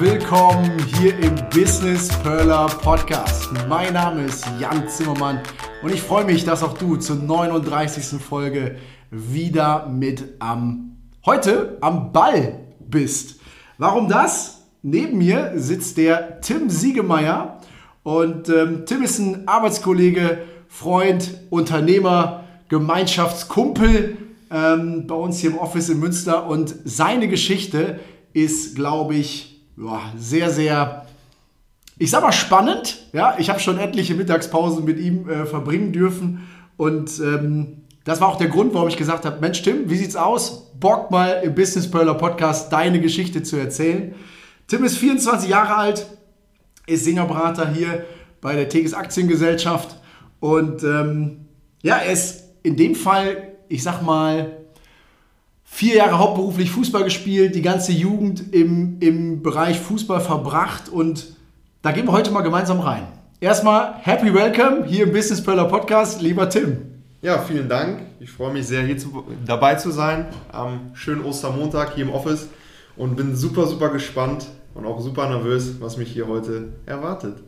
Willkommen hier im Business Perler Podcast. Mein Name ist Jan Zimmermann und ich freue mich, dass auch du zur 39. Folge wieder mit am heute am Ball bist. Warum das? Neben mir sitzt der Tim Siegemeier und ähm, Tim ist ein Arbeitskollege, Freund, Unternehmer, Gemeinschaftskumpel ähm, bei uns hier im Office in Münster und seine Geschichte ist, glaube ich, ja, sehr, sehr, ich sag mal spannend. Ja, ich habe schon etliche Mittagspausen mit ihm äh, verbringen dürfen und ähm, das war auch der Grund, warum ich gesagt habe, Mensch Tim, wie sieht's aus? Bock mal im Business Perler Podcast deine Geschichte zu erzählen. Tim ist 24 Jahre alt, ist Singerberater hier bei der Teges Aktiengesellschaft und ähm, ja, er ist in dem Fall, ich sag mal, vier Jahre hauptberuflich Fußball gespielt, die ganze Jugend im, im Bereich Fußball verbracht und da gehen wir heute mal gemeinsam rein. Erstmal Happy Welcome hier im Business Perler Podcast, lieber Tim. Ja, vielen Dank. Ich freue mich sehr, hier zu, dabei zu sein am schönen Ostermontag hier im Office und bin super, super gespannt und auch super nervös, was mich hier heute erwartet.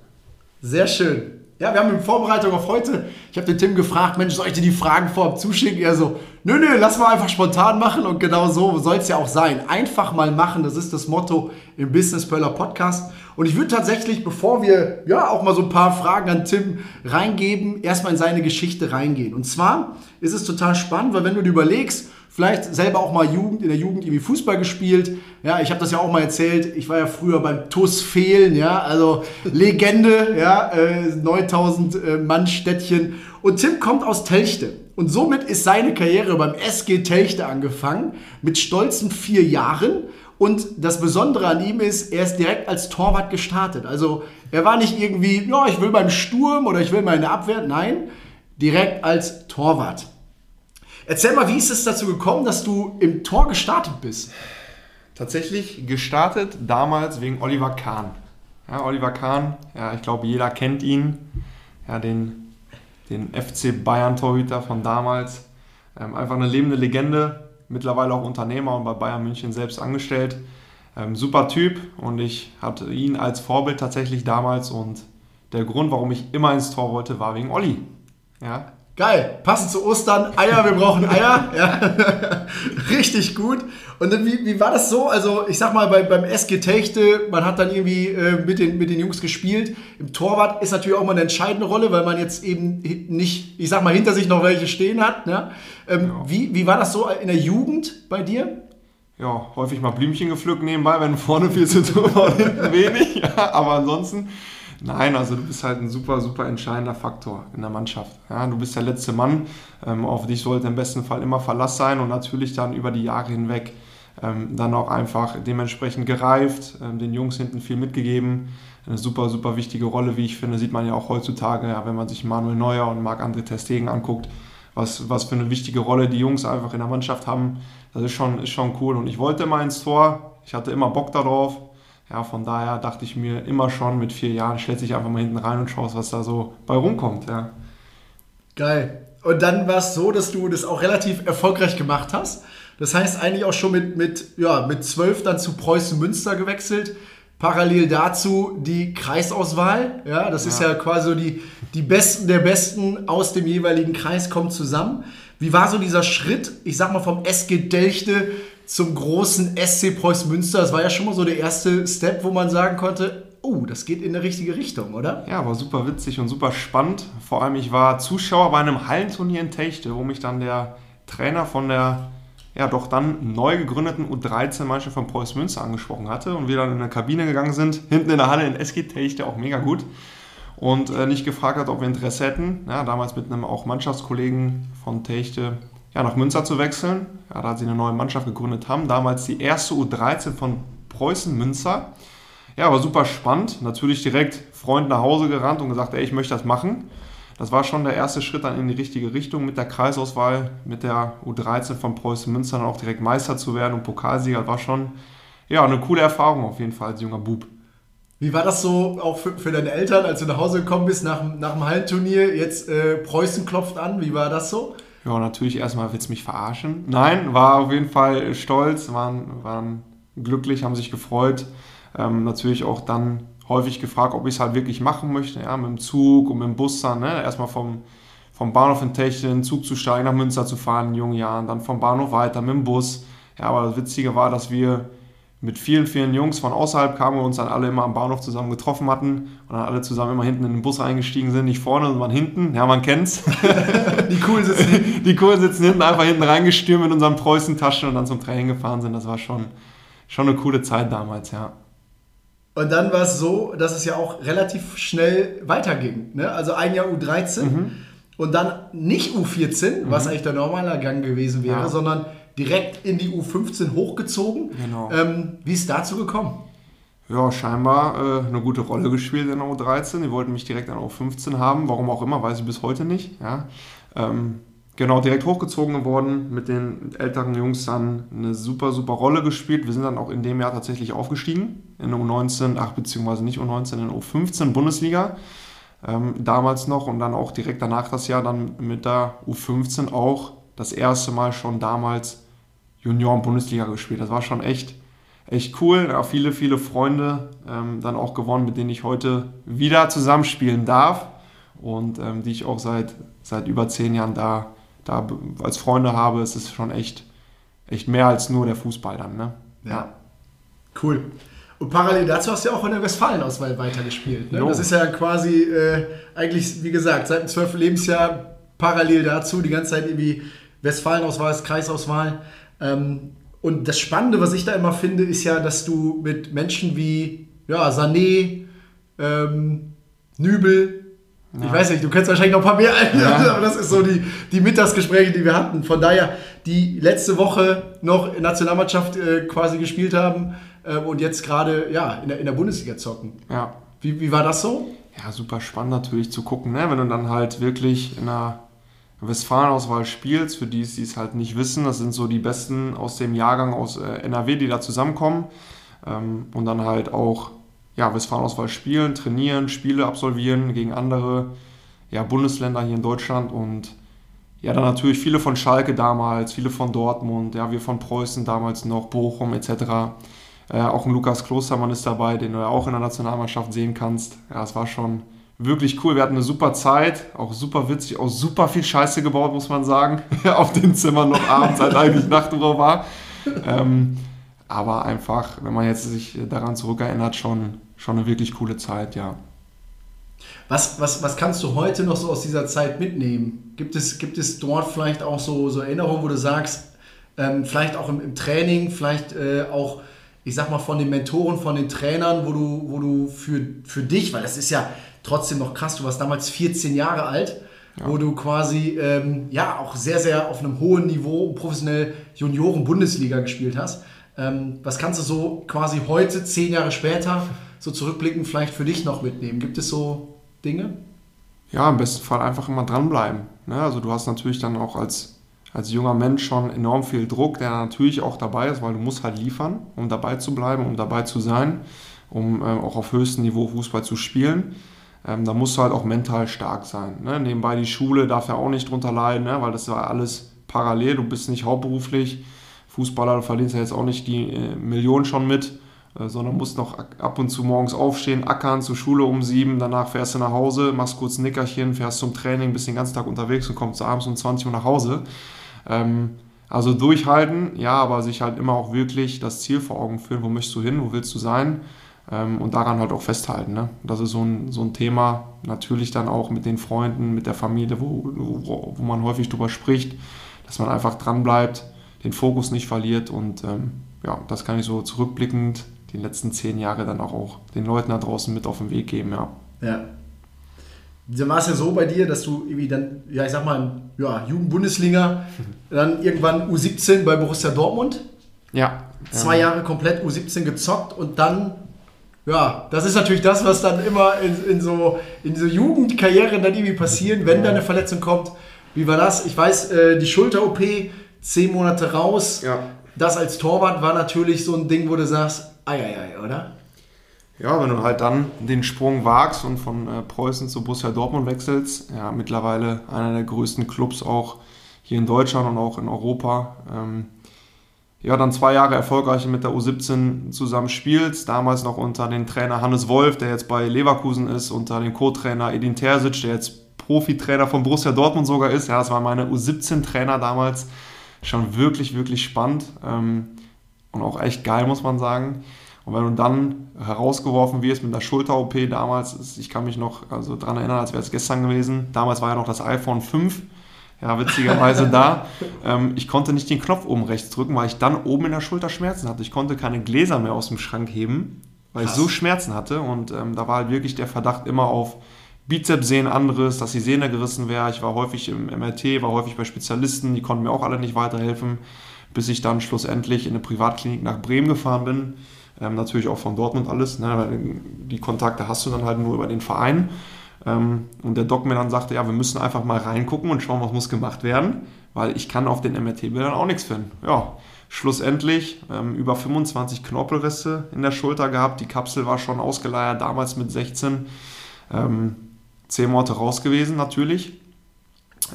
Sehr schön. Ja, wir haben in Vorbereitung auf heute, ich habe den Tim gefragt, Mensch, soll ich dir die Fragen vorab zuschicken? Er so, nö, nö, lass mal einfach spontan machen und genau so soll es ja auch sein. Einfach mal machen, das ist das Motto im Business Pearler Podcast. Und ich würde tatsächlich, bevor wir ja auch mal so ein paar Fragen an Tim reingeben, erstmal in seine Geschichte reingehen. Und zwar ist es total spannend, weil wenn du dir überlegst, vielleicht selber auch mal Jugend, in der Jugend irgendwie Fußball gespielt. Ja, ich habe das ja auch mal erzählt. Ich war ja früher beim TUS Fehlen, ja, also Legende, ja, äh, 9000 äh, Mann Städtchen. Und Tim kommt aus Telchte. Und somit ist seine Karriere beim SG Telchte angefangen, mit stolzen vier Jahren. Und das Besondere an ihm ist, er ist direkt als Torwart gestartet. Also er war nicht irgendwie, ja, ich will beim Sturm oder ich will mal in der Abwehr. Nein, direkt als Torwart. Erzähl mal, wie ist es dazu gekommen, dass du im Tor gestartet bist? Tatsächlich gestartet damals wegen Oliver Kahn. Ja, Oliver Kahn, ja, ich glaube, jeder kennt ihn. Ja, den, den FC Bayern-Torhüter von damals. Ähm, einfach eine lebende Legende, mittlerweile auch Unternehmer und bei Bayern München selbst angestellt. Ähm, super Typ und ich hatte ihn als Vorbild tatsächlich damals und der Grund, warum ich immer ins Tor wollte, war wegen Olli. Ja, Geil, passend zu Ostern, Eier, wir brauchen Eier. Ja. Richtig gut. Und dann, wie, wie war das so? Also, ich sag mal, bei, beim SG Techte, man hat dann irgendwie äh, mit, den, mit den Jungs gespielt. Im Torwart ist natürlich auch mal eine entscheidende Rolle, weil man jetzt eben nicht, ich sag mal, hinter sich noch welche stehen hat. Ne? Ähm, ja. wie, wie war das so in der Jugend bei dir? Ja, häufig mal Blümchen gepflückt nebenbei, wenn vorne viel zu tun war und hinten wenig. Ja, aber ansonsten Nein, also du bist halt ein super, super entscheidender Faktor in der Mannschaft. Ja, du bist der letzte Mann. Ähm, auf dich sollte im besten Fall immer Verlass sein und natürlich dann über die Jahre hinweg ähm, dann auch einfach dementsprechend gereift, ähm, den Jungs hinten viel mitgegeben. Eine super, super wichtige Rolle, wie ich finde, sieht man ja auch heutzutage, ja, wenn man sich Manuel Neuer und Marc-André Testegen anguckt, was, was für eine wichtige Rolle die Jungs einfach in der Mannschaft haben. Das ist schon, ist schon cool. Und ich wollte immer ins Tor, ich hatte immer Bock darauf. Ja, von daher dachte ich mir immer schon mit vier Jahren, stellst dich einfach mal hinten rein und schaust, was da so bei rumkommt. Ja. Geil. Und dann war es so, dass du das auch relativ erfolgreich gemacht hast. Das heißt eigentlich auch schon mit, mit, ja, mit zwölf dann zu Preußen Münster gewechselt. Parallel dazu die Kreisauswahl. Ja, das ja. ist ja quasi so die, die Besten der Besten aus dem jeweiligen Kreis kommen zusammen. Wie war so dieser Schritt, ich sag mal vom SG Delchte zum großen SC Preußen Münster. Das war ja schon mal so der erste Step, wo man sagen konnte, oh, das geht in eine richtige Richtung, oder? Ja, war super witzig und super spannend. Vor allem, ich war Zuschauer bei einem Hallenturnier in Techte, wo mich dann der Trainer von der ja doch dann neu gegründeten U13-Mannschaft von Preußen Münster angesprochen hatte und wir dann in der Kabine gegangen sind, hinten in der Halle in SG Techte, auch mega gut. Und äh, nicht gefragt hat, ob wir Interesse hätten. Ja, damals mit einem auch Mannschaftskollegen von Techte ja, nach Münster zu wechseln. Ja, da sie eine neue Mannschaft gegründet haben. Damals die erste U13 von Preußen Münster. ja, war super spannend. Natürlich direkt Freund nach Hause gerannt und gesagt, ey, ich möchte das machen. Das war schon der erste Schritt dann in die richtige Richtung mit der Kreisauswahl, mit der U13 von Preußen Münster dann auch direkt Meister zu werden und Pokalsieger. War schon ja, eine coole Erfahrung auf jeden Fall als junger Bub. Wie war das so auch für, für deine Eltern, als du nach Hause gekommen bist nach, nach dem Hallenturnier? Jetzt äh, Preußen klopft an. Wie war das so? Ja, natürlich erstmal willst du mich verarschen. Nein, war auf jeden Fall stolz, waren, waren glücklich, haben sich gefreut. Ähm, natürlich auch dann häufig gefragt, ob ich es halt wirklich machen möchte, ja, mit dem Zug und mit dem Bus dann, ne? erstmal vom, vom Bahnhof in Technen, Zug zu steigen, nach Münster zu fahren in jungen Jahren, dann vom Bahnhof weiter mit dem Bus. Ja, aber das Witzige war, dass wir mit vielen, vielen Jungs von außerhalb kamen und uns dann alle immer am Bahnhof zusammen getroffen hatten und dann alle zusammen immer hinten in den Bus eingestiegen sind, nicht vorne, sondern hinten. Ja, man kennt's. die coolen sitzen hinten. Die coolen sitzen hinten, einfach hinten reingestürmt mit unseren Preußen-Taschen und dann zum Training gefahren sind. Das war schon, schon eine coole Zeit damals, ja. Und dann war es so, dass es ja auch relativ schnell weiterging. Ne? Also ein Jahr U13 mhm. und dann nicht U14, mhm. was eigentlich der normale Gang gewesen wäre, ja. sondern direkt in die U15 hochgezogen. Genau. Ähm, wie ist dazu gekommen? Ja, scheinbar äh, eine gute Rolle gespielt in der U13. Die wollten mich direkt an der U15 haben, warum auch immer, weiß ich bis heute nicht. Ja. Ähm, genau, direkt hochgezogen geworden, mit den älteren Jungs dann eine super, super Rolle gespielt. Wir sind dann auch in dem Jahr tatsächlich aufgestiegen, in der U19, ach, beziehungsweise nicht U19, in der U15 Bundesliga. Ähm, damals noch und dann auch direkt danach das Jahr dann mit der U15 auch das erste Mal schon damals Junioren-Bundesliga gespielt. Das war schon echt, echt cool. Ja, viele, viele Freunde ähm, dann auch gewonnen, mit denen ich heute wieder zusammenspielen darf und ähm, die ich auch seit, seit über zehn Jahren da, da als Freunde habe. Es ist schon echt, echt mehr als nur der Fußball dann. Ne? Ja. Cool. Und parallel dazu hast du ja auch in der Westfalen-Auswahl weitergespielt. Ne? Das ist ja quasi äh, eigentlich, wie gesagt, seit dem 12. Lebensjahr parallel dazu die ganze Zeit irgendwie Westfalenauswahl, Kreisauswahl. Ähm, und das Spannende, was ich da immer finde, ist ja, dass du mit Menschen wie ja, Sané, ähm, Nübel, ja. ich weiß nicht, du kennst wahrscheinlich noch ein paar mehr, ja. aber das ist so die, die Mittagsgespräche, die wir hatten. Von daher, die letzte Woche noch in Nationalmannschaft äh, quasi gespielt haben äh, und jetzt gerade ja, in, der, in der Bundesliga zocken. Ja. Wie, wie war das so? Ja, super spannend natürlich zu gucken, ne? wenn du dann halt wirklich in einer Westfalen-Auswahl spielst, für die es es halt nicht wissen. Das sind so die Besten aus dem Jahrgang aus äh, NRW, die da zusammenkommen ähm, und dann halt auch ja, Westfalen-Auswahl spielen, trainieren, Spiele absolvieren gegen andere ja, Bundesländer hier in Deutschland und ja, dann natürlich viele von Schalke damals, viele von Dortmund, ja, wir von Preußen damals noch, Bochum etc. Äh, auch ein Lukas Klostermann ist dabei, den du ja auch in der Nationalmannschaft sehen kannst. Ja, es war schon wirklich cool. Wir hatten eine super Zeit, auch super witzig, auch super viel Scheiße gebaut, muss man sagen, auf den Zimmern noch abends, als eigentlich Nachtruhe war. Ähm, aber einfach, wenn man jetzt sich daran zurückerinnert, schon, schon eine wirklich coole Zeit, ja. Was, was, was kannst du heute noch so aus dieser Zeit mitnehmen? Gibt es, gibt es dort vielleicht auch so, so Erinnerungen, wo du sagst, ähm, vielleicht auch im, im Training, vielleicht äh, auch, ich sag mal, von den Mentoren, von den Trainern, wo du, wo du für, für dich, weil das ist ja, trotzdem noch krass. Du warst damals 14 Jahre alt, ja. wo du quasi ähm, ja auch sehr, sehr auf einem hohen Niveau professionell Junioren-Bundesliga gespielt hast. Ähm, was kannst du so quasi heute, zehn Jahre später, so zurückblickend vielleicht für dich noch mitnehmen? Gibt es so Dinge? Ja, im besten Fall einfach immer dranbleiben. Ne? Also du hast natürlich dann auch als, als junger Mensch schon enorm viel Druck, der natürlich auch dabei ist, weil du musst halt liefern, um dabei zu bleiben, um dabei zu sein, um äh, auch auf höchstem Niveau Fußball zu spielen ähm, da musst du halt auch mental stark sein. Ne? Nebenbei die Schule darf ja auch nicht drunter leiden, ne? weil das war alles parallel, du bist nicht hauptberuflich Fußballer, du verdienst ja jetzt auch nicht die äh, Millionen schon mit, äh, sondern musst noch ab und zu morgens aufstehen, ackern, zur Schule um sieben, danach fährst du nach Hause, machst kurz ein Nickerchen, fährst zum Training, bist den ganzen Tag unterwegs und kommst abends um 20 Uhr nach Hause. Ähm, also durchhalten, ja, aber sich halt immer auch wirklich das Ziel vor Augen führen, wo möchtest du hin, wo willst du sein und daran halt auch festhalten. Ne? Das ist so ein, so ein Thema, natürlich dann auch mit den Freunden, mit der Familie, wo, wo, wo man häufig drüber spricht, dass man einfach dran bleibt, den Fokus nicht verliert und ähm, ja, das kann ich so zurückblickend die letzten zehn Jahre dann auch, auch den Leuten da draußen mit auf den Weg geben, ja. Ja. Dann war es ja so bei dir, dass du irgendwie dann, ja, ich sag mal, ja, Jugendbundesliga, dann irgendwann U17 bei Borussia Dortmund. Ja. Zwei Jahre komplett U17 gezockt und dann Ja, das ist natürlich das, was dann immer in, in so, in so Jugendkarrieren dann irgendwie passieren, wenn da eine Verletzung kommt. Wie war das? Ich weiß, äh, die Schulter-OP, zehn Monate raus. Ja. Das als Torwart war natürlich so ein Ding, wo du sagst, ei, ei, ei, oder? Ja, wenn du halt dann den Sprung wagst und von äh, Preußen zu Borussia Dortmund wechselst, ja, mittlerweile einer der größten Clubs auch hier in Deutschland und auch in Europa. Ähm, ja, dann zwei Jahre erfolgreich mit der U17 zusammen spielst, damals noch unter dem Trainer Hannes Wolf, der jetzt bei Leverkusen ist, unter dem Co-Trainer Edin Terzic, der jetzt Profitrainer von Borussia Dortmund sogar ist. Ja, das war meine U17-Trainer damals. Schon wirklich, wirklich spannend ähm, und auch echt geil, muss man sagen. Und wenn du dann herausgeworfen wirst mit der Schulter-OP damals, ich kann mich noch also daran erinnern, als wäre es gestern gewesen. Damals war ja noch das iPhone 5 ja, witzigerweise da. Ähm, ich konnte nicht den Knopf oben rechts drücken, weil ich dann oben in der Schulter Schmerzen hatte. Ich konnte keine Gläser mehr aus dem Schrank heben, weil Krass. ich so Schmerzen hatte. Und ähm, da war halt wirklich der Verdacht immer auf Bizepssehnen anderes, dass die Sehne gerissen wäre. Ich war häufig im MRT, war häufig bei Spezialisten, die konnten mir auch alle nicht weiterhelfen, bis ich dann schlussendlich in eine Privatklinik nach Bremen gefahren bin. Ähm, natürlich auch von Dortmund alles. Ne? Die Kontakte hast du dann halt nur über den Verein. Ähm, und der Doc mir dann sagte, ja, wir müssen einfach mal reingucken und schauen, was muss gemacht werden, weil ich kann auf den MRT-Bildern auch nichts finden. Ja, schlussendlich ähm, über 25 Knorpelrisse in der Schulter gehabt. Die Kapsel war schon ausgeleiert, damals mit 16. Ähm, 10 Monate raus gewesen natürlich.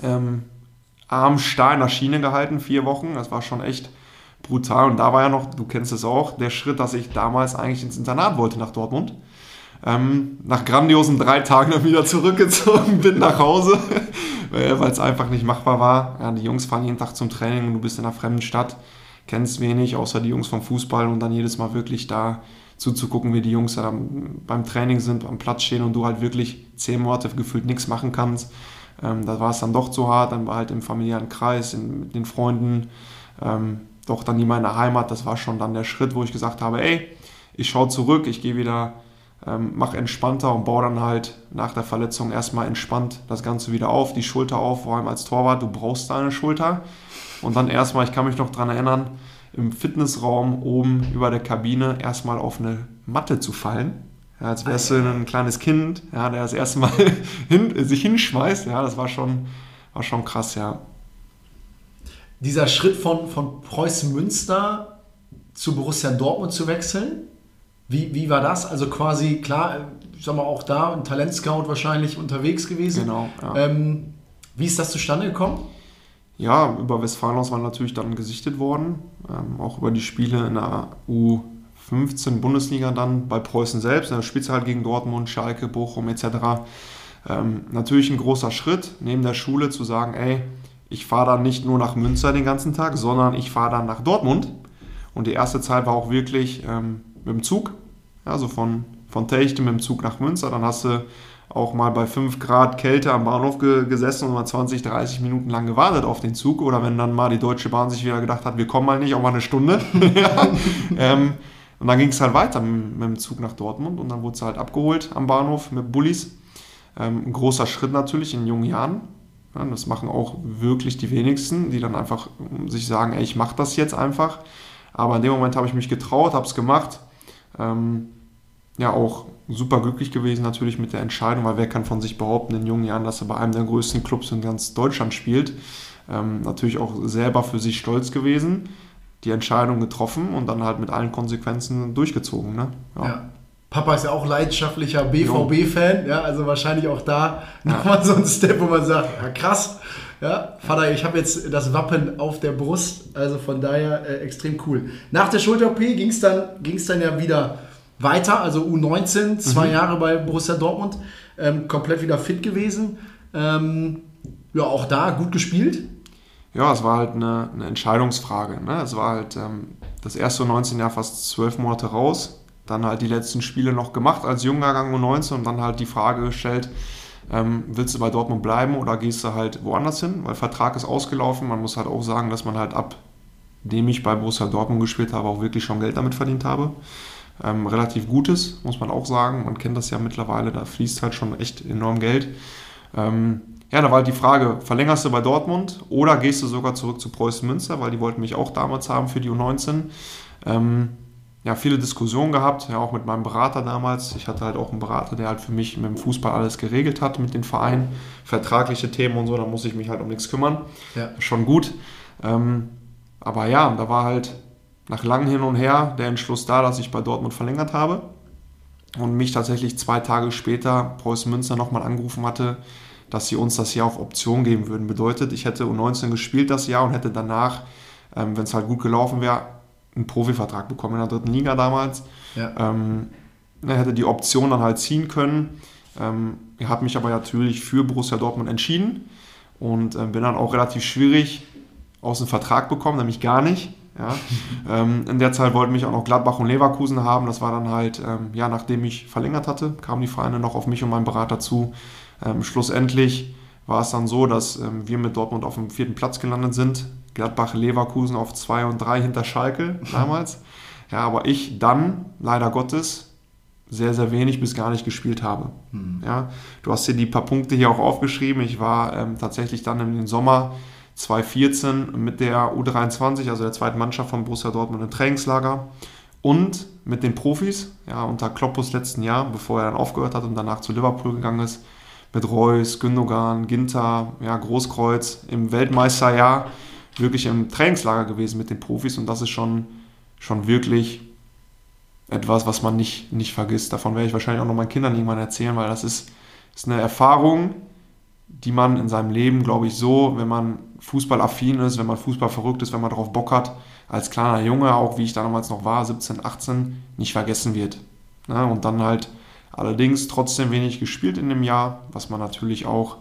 Ähm, Arm starr in der Schiene gehalten, vier Wochen. Das war schon echt brutal. Und da war ja noch, du kennst es auch, der Schritt, dass ich damals eigentlich ins Internat wollte nach Dortmund ähm, nach grandiosen drei Tagen dann wieder zurückgezogen bin nach Hause, weil es einfach nicht machbar war. Ja, die Jungs fahren jeden Tag zum Training und du bist in einer fremden Stadt, kennst wenig, außer die Jungs vom Fußball und dann jedes Mal wirklich da zuzugucken, wie die Jungs da beim Training sind, am Platz stehen und du halt wirklich zehn Monate gefühlt nichts machen kannst. Ähm, da war es dann doch zu hart, dann war halt im familiären Kreis, in, mit den Freunden, ähm, doch dann nie meine Heimat. Das war schon dann der Schritt, wo ich gesagt habe, ey, ich schaue zurück, ich gehe wieder ähm, mach entspannter und baue dann halt nach der Verletzung erstmal entspannt das Ganze wieder auf, die Schulter auf, vor allem als Torwart, du brauchst deine Schulter. Und dann erstmal, ich kann mich noch daran erinnern, im Fitnessraum oben über der Kabine erstmal auf eine Matte zu fallen. Ja, als wärst du ein kleines Kind, ja, der das erste Mal hin, sich hinschmeißt. Ja, das war schon, war schon krass, ja. Dieser Schritt von, von Preußen Münster zu Borussia Dortmund zu wechseln, wie, wie war das? Also quasi, klar, ich sag mal auch da, ein Talentscout wahrscheinlich unterwegs gewesen. Genau. Ja. Ähm, wie ist das zustande gekommen? Ja, über Westfalen war natürlich dann gesichtet worden. Ähm, auch über die Spiele in der U15 Bundesliga dann bei Preußen selbst. Da spielst du halt gegen Dortmund, Schalke, Bochum etc. Ähm, natürlich ein großer Schritt, neben der Schule zu sagen, ey, ich fahre dann nicht nur nach Münster den ganzen Tag, sondern ich fahre dann nach Dortmund. Und die erste Zeit war auch wirklich ähm, mit dem Zug, also von, von Techte mit dem Zug nach Münster. Dann hast du auch mal bei 5 Grad Kälte am Bahnhof ge gesessen und mal 20, 30 Minuten lang gewartet auf den Zug. Oder wenn dann mal die Deutsche Bahn sich wieder gedacht hat, wir kommen mal nicht, auch mal eine Stunde. ähm, und dann ging es halt weiter mit, mit, dem Zug nach Dortmund und dann wurde es halt abgeholt am Bahnhof mit Bullis. Ähm, ein großer Schritt natürlich in jungen Jahren. Ja, das machen auch wirklich die wenigsten, die dann einfach sich sagen, ey, ich mache das jetzt einfach. Aber in dem Moment habe ich mich getraut, habe es gemacht ähm, ja, auch super glücklich gewesen natürlich mit der Entscheidung, weil wer kann von sich behaupten in jungen Jahren, dass er bei einem der größten Clubs in ganz Deutschland spielt. Ähm, natürlich auch selber für sich stolz gewesen, die Entscheidung getroffen und dann halt mit allen Konsequenzen durchgezogen. Ne? Ja. ja. Papa ist ja auch leidenschaftlicher BVB-Fan, ja, also wahrscheinlich auch da nochmal so ein Step, wo man sagt, ja, krass, ja, Vater, ich habe jetzt das Wappen auf der Brust, also von daher äh, extrem cool. Nach der Schulter-OP ging es dann, ging's dann ja wieder weiter, also U19, zwei mhm. Jahre bei Borussia Dortmund, ähm, komplett wieder fit gewesen. Ähm, ja, auch da gut gespielt. Ja, es war halt eine, eine Entscheidungsfrage. Ne? Es war halt ähm, das erste U19-Jahr fast zwölf Monate raus, dann halt die letzten Spiele noch gemacht als Jungjahrgang U19 und dann halt die Frage gestellt, ähm, willst du bei Dortmund bleiben oder gehst du halt woanders hin? Weil Vertrag ist ausgelaufen. Man muss halt auch sagen, dass man halt ab dem ich bei Borussia Dortmund gespielt habe, auch wirklich schon Geld damit verdient habe. Ähm, relativ gutes, muss man auch sagen. Man kennt das ja mittlerweile, da fließt halt schon echt enorm Geld. Ähm, ja, da war halt die Frage, verlängerst du bei Dortmund oder gehst du sogar zurück zu Preußen Münster, weil die wollten mich auch damals haben für die U19. Ähm, ja, viele Diskussionen gehabt, ja, auch mit meinem Berater damals. Ich hatte halt auch einen Berater, der halt für mich mit dem Fußball alles geregelt hat, mit den Vereinen, vertragliche Themen und so, da muss ich mich halt um nichts kümmern. Ja. Schon gut. Ähm, aber ja, da war halt nach langem Hin und Her der Entschluss da, dass ich bei Dortmund verlängert habe und mich tatsächlich zwei Tage später Preußen Münster nochmal angerufen hatte, dass sie uns das Jahr auf Option geben würden. Bedeutet, ich hätte U19 gespielt das Jahr und hätte danach, ähm, wenn es halt gut gelaufen wäre, einen Profivertrag bekommen in der dritten Liga damals. Ja. Ähm, er hätte die Option dann halt ziehen können. Ähm, ich habe mich aber natürlich für Borussia Dortmund entschieden und äh, bin dann auch relativ schwierig aus dem Vertrag bekommen, nämlich gar nicht. Ja. ähm, in der Zeit wollten mich auch noch Gladbach und Leverkusen haben. Das war dann halt, ähm, ja, nachdem ich verlängert hatte, kamen die Vereine noch auf mich und meinen Berater zu. Ähm, schlussendlich war es dann so, dass ähm, wir mit Dortmund auf dem vierten Platz gelandet sind. Gladbach, Leverkusen auf zwei und drei hinter Schalke damals. Ja, aber ich dann, leider Gottes, sehr, sehr wenig bis gar nicht gespielt habe. Mhm. Ja, du hast hier die paar Punkte hier auch aufgeschrieben. Ich war ähm, tatsächlich dann im Sommer 2014 mit der U23, also der zweiten Mannschaft von Borussia Dortmund im Trainingslager und mit den Profis, ja, unter Kloppus letzten Jahr, bevor er dann aufgehört hat und danach zu Liverpool gegangen ist, mit Reus, Gündogan, Ginter, ja, Großkreuz im Weltmeisterjahr wirklich im Trainingslager gewesen mit den Profis und das ist schon, schon wirklich etwas, was man nicht, nicht vergisst. Davon werde ich wahrscheinlich auch noch meinen Kindern irgendwann erzählen, weil das ist, ist eine Erfahrung, die man in seinem Leben, glaube ich, so, wenn man fußballaffin ist, wenn man Fußball verrückt ist, wenn man darauf Bock hat, als kleiner Junge, auch wie ich damals noch war, 17, 18, nicht vergessen wird. Ja, und dann halt allerdings trotzdem wenig gespielt in dem Jahr, was man natürlich auch,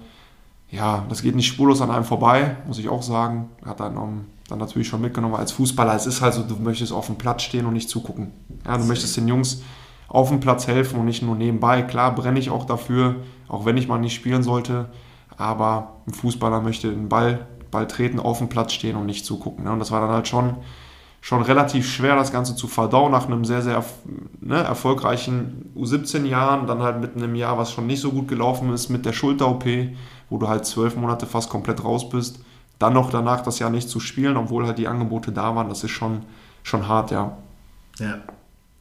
ja, das geht nicht spurlos an einem vorbei, muss ich auch sagen. Hat dann, um, dann natürlich schon mitgenommen als Fußballer. Es ist halt so, du möchtest auf dem Platz stehen und nicht zugucken. Ja, du möchtest den Jungs auf dem Platz helfen und nicht nur nebenbei. Klar brenne ich auch dafür, auch wenn ich mal nicht spielen sollte. Aber ein Fußballer möchte den Ball, Ball treten, auf dem Platz stehen und nicht zugucken. Ne? Und das war dann halt schon, schon relativ schwer, das Ganze zu verdauen nach einem sehr, sehr ne, erfolgreichen U17-Jahren. Dann halt mit einem Jahr, was schon nicht so gut gelaufen ist, mit der Schulter-OP, wo du halt zwölf Monate fast komplett raus bist. Dann noch danach das Jahr nicht zu spielen, obwohl halt die Angebote da waren, das ist schon, schon hart, ja. Ja,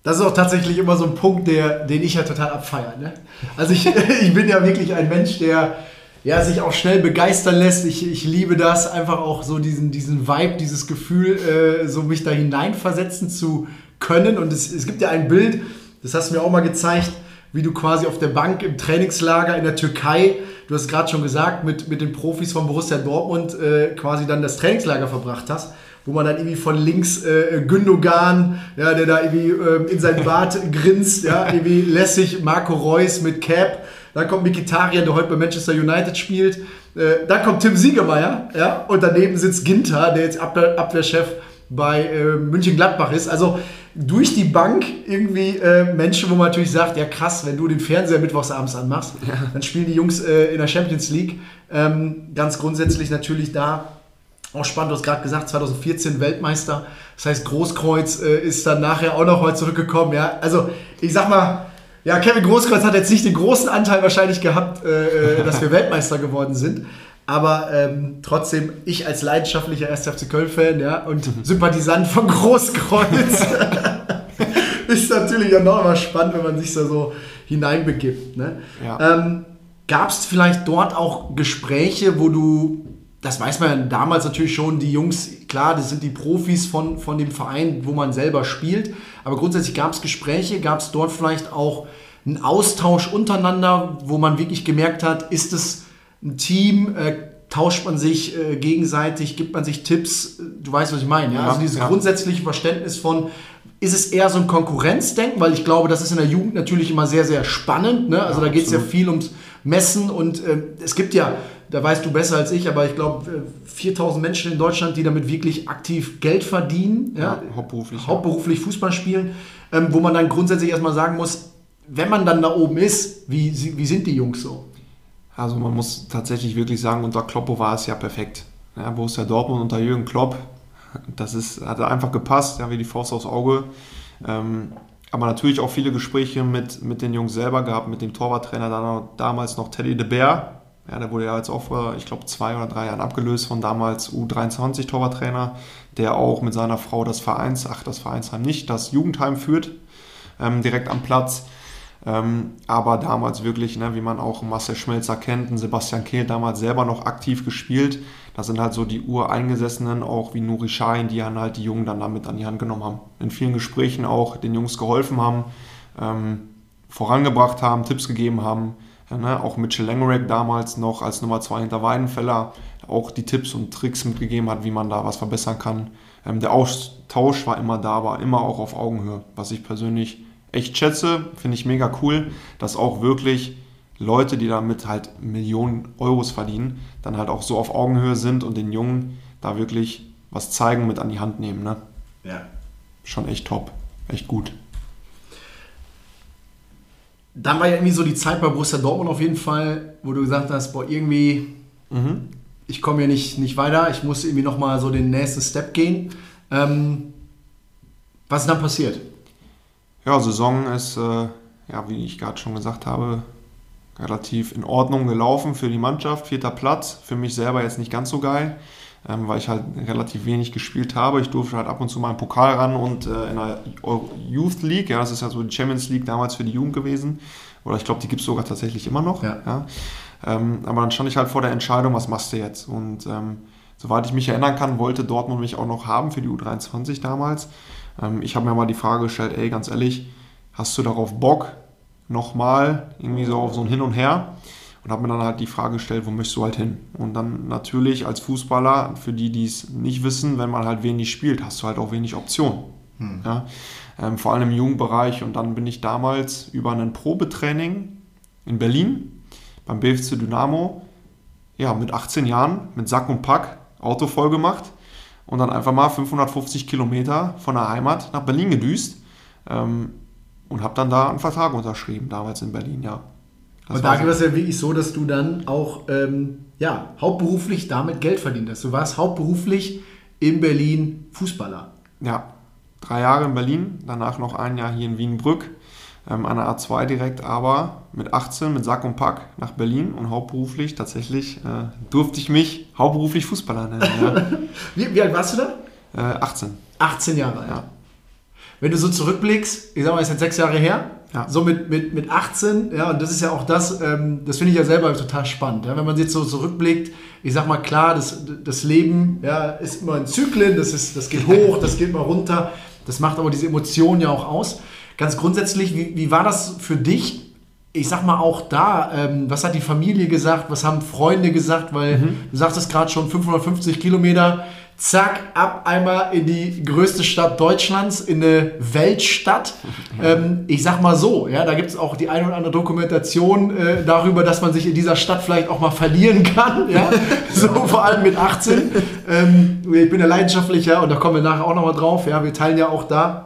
das ist auch tatsächlich immer so ein Punkt, der, den ich ja total abfeiere. Ne? Also ich, ich bin ja wirklich ein Mensch, der ja, sich auch schnell begeistern lässt. Ich, ich liebe das, einfach auch so diesen, diesen Vibe, dieses Gefühl, äh, so mich da hineinversetzen zu können. Und es, es gibt ja ein Bild, das hast du mir auch mal gezeigt, wie du quasi auf der Bank im Trainingslager in der Türkei, du hast gerade schon gesagt, mit, mit den Profis von Borussia Dortmund äh, quasi dann das Trainingslager verbracht hast wo man dann irgendwie von links äh, Gündogan, ja, der da irgendwie äh, in sein Bart grinst, ja, irgendwie lässig Marco Reus mit Cap, dann kommt Mikitarian, der heute bei Manchester United spielt. Äh, dann kommt Tim Siegemeier. Ja? Und daneben sitzt Ginter, der jetzt Abwehr, Abwehrchef bei äh, München-Gladbach ist. Also durch die Bank irgendwie äh, Menschen, wo man natürlich sagt, ja krass, wenn du den Fernseher mittwochsabends anmachst, ja. dann spielen die Jungs äh, in der Champions League. Ähm, ganz grundsätzlich natürlich da auch spannend, du hast gerade gesagt, 2014 Weltmeister. Das heißt, Großkreuz äh, ist dann nachher auch noch mal zurückgekommen. Ja? Also ich sag mal, ja, Kevin Großkreuz hat jetzt nicht den großen Anteil wahrscheinlich gehabt, äh, äh dass wir Weltmeister geworden sind. Aber ähm, trotzdem, ich als leidenschaftlicher 1. FC Köln-Fan ja, und Sympathisant von Großkreuz ist natürlich auch nochmal spannend, wenn man sich da so hineinbegibt. Ne? Ja. Ähm, Gab es vielleicht dort auch Gespräche, wo du das weiß man damals natürlich schon, die Jungs, klar, das sind die Profis von, von dem Verein, wo man selber spielt. Aber grundsätzlich gab es Gespräche, gab es dort vielleicht auch einen Austausch untereinander, wo man wirklich gemerkt hat, ist es ein Team, äh, tauscht man sich äh, gegenseitig, gibt man sich Tipps, du weißt, was ich meine. Ja? ja also dieses ja. grundsätzliche Verständnis von, ist es eher so ein Konkurrenzdenken, weil ich glaube, das ist in der Jugend natürlich immer sehr, sehr spannend. Ne? Also ja, da geht es ja viel ums Messen und äh, es gibt ja da weißt du besser als ich, aber ich glaube, 4000 Menschen in Deutschland, die damit wirklich aktiv Geld verdienen, ja, hauptberuflich, hauptberuflich. Fußball spielen, ähm, wo man dann grundsätzlich erstmal sagen muss, wenn man dann da oben ist, wie, wie sind die Jungs so? Also man muss tatsächlich wirklich sagen, unter Kloppo war es ja perfekt. Ja, Borussia Dortmund unter Jürgen Klopp, das ist, hat einfach gepasst, ja, wie die Faust aufs Auge. Ähm, aber natürlich auch viele Gespräche mit, mit den Jungs selber gehabt, mit dem Torwarttrainer damals noch Teddy de Beer, Ja, der wurde ja jetzt auch vor, ich glaube, zwei oder drei Jahren abgelöst von damals U23-Torwarttrainer, der auch mit seiner Frau das Vereins, ach, das Vereinsheim nicht, das Jugendheim führt, ähm, direkt am Platz. Ähm, aber damals wirklich, ne, wie man auch Marcel Schmelzer kennt, und Sebastian Kehl damals selber noch aktiv gespielt. Das sind halt so die Ureingesessenen, auch wie Nuri Schein, die dann halt die Jungen dann damit an die Hand genommen haben. In vielen Gesprächen auch den Jungs geholfen haben, ähm, vorangebracht haben, Tipps gegeben haben. Ja, ne, auch Mitchell Langerack damals noch als Nummer 2 hinter Weidenfeller auch die Tipps und Tricks mitgegeben hat, wie man da was verbessern kann. Ähm, der Austausch war immer da, war immer auch auf Augenhöhe, was ich persönlich echt schätze, finde ich mega cool, dass auch wirklich Leute, die damit halt Millionen Euros verdienen, dann halt auch so auf Augenhöhe sind und den Jungen da wirklich was zeigen, mit an die Hand nehmen. Ne? Ja. Schon echt top, echt gut. Dann war ja irgendwie so die Zeit bei Borussia Dortmund auf jeden Fall, wo du gesagt hast, boah, irgendwie, mhm. ich komme hier nicht, nicht weiter, ich muss irgendwie nochmal so den nächsten Step gehen. Ähm, was ist dann passiert? Ja, Saison ist, äh, ja, wie ich gerade schon gesagt habe, relativ in Ordnung gelaufen für die Mannschaft. Vierter Platz, für mich selber jetzt nicht ganz so geil, ähm, weil ich halt relativ wenig gespielt habe. Ich durfte halt ab und zu mal einen Pokal ran und äh, in der Youth League, ja, das ist ja so die Champions League damals für die Jugend gewesen. Oder ich glaube, die gibt es sogar tatsächlich immer noch. Ja. ja. Ähm, aber dann stand ich halt vor der Entscheidung, was machst du jetzt? Und ähm, soweit ich mich erinnern kann, wollte Dortmund mich auch noch haben für die U23 damals. Ähm, ich habe mir mal die Frage gestellt, ey, ganz ehrlich, hast du darauf Bock? Nochmal, irgendwie so auf so ein Hin und Her. Und habe mir dann halt die Frage gestellt, wo möchtest du halt hin? Und dann natürlich als Fußballer, für die, die es nicht wissen, wenn man halt wenig spielt, hast du halt auch wenig Optionen. Hm. Ja? Ähm, vor allem im Jugendbereich. Und dann bin ich damals über ein Probetraining in Berlin beim BFC Dynamo, ja, mit 18 Jahren, mit Sack und Pack, Auto voll gemacht und dann einfach mal 550 Kilometer von der Heimat nach Berlin gedüst ähm, und habe dann da einen Vertrag unterschrieben, damals in Berlin, ja. Das und da war es ja wirklich so, dass du dann auch ähm, ja, hauptberuflich damit Geld verdient hast. Du warst hauptberuflich in Berlin Fußballer. Ja, drei Jahre in Berlin, danach noch ein Jahr hier in Wienbrück ähm, an der A2 direkt, aber mit 18 mit Sack und Pack nach Berlin und hauptberuflich tatsächlich äh, durfte ich mich hauptberuflich Fußballer nennen. Ja. wie, wie, alt warst du da? Äh, 18. 18 Jahre alt. Ja. Wenn du so zurückblickst, ich sag mal, ist jetzt sechs Jahre her, ja. so mit, mit, mit 18, ja, und das ist ja auch das, ähm, das finde ich ja selber total spannend, ja, wenn man jetzt so zurückblickt, ich sag mal, klar, das, das Leben ja, ist immer in Zyklen, das, ist, das geht hoch, das geht mal runter, das macht aber diese Emotionen ja auch aus. Ganz grundsätzlich, wie, wie war das für dich? Ich sag mal auch da, ähm, was hat die Familie gesagt, was haben Freunde gesagt, weil mhm. du sagtest gerade schon 550 Kilometer, zack, ab einmal in die größte Stadt Deutschlands, in eine Weltstadt. Ähm, ich sag mal so, ja, da gibt es auch die eine oder andere Dokumentation äh, darüber, dass man sich in dieser Stadt vielleicht auch mal verlieren kann. Ja? so vor allem mit 18. Ähm, ich bin ja leidenschaftlicher und da kommen wir nachher auch nochmal drauf. Ja? Wir teilen ja auch da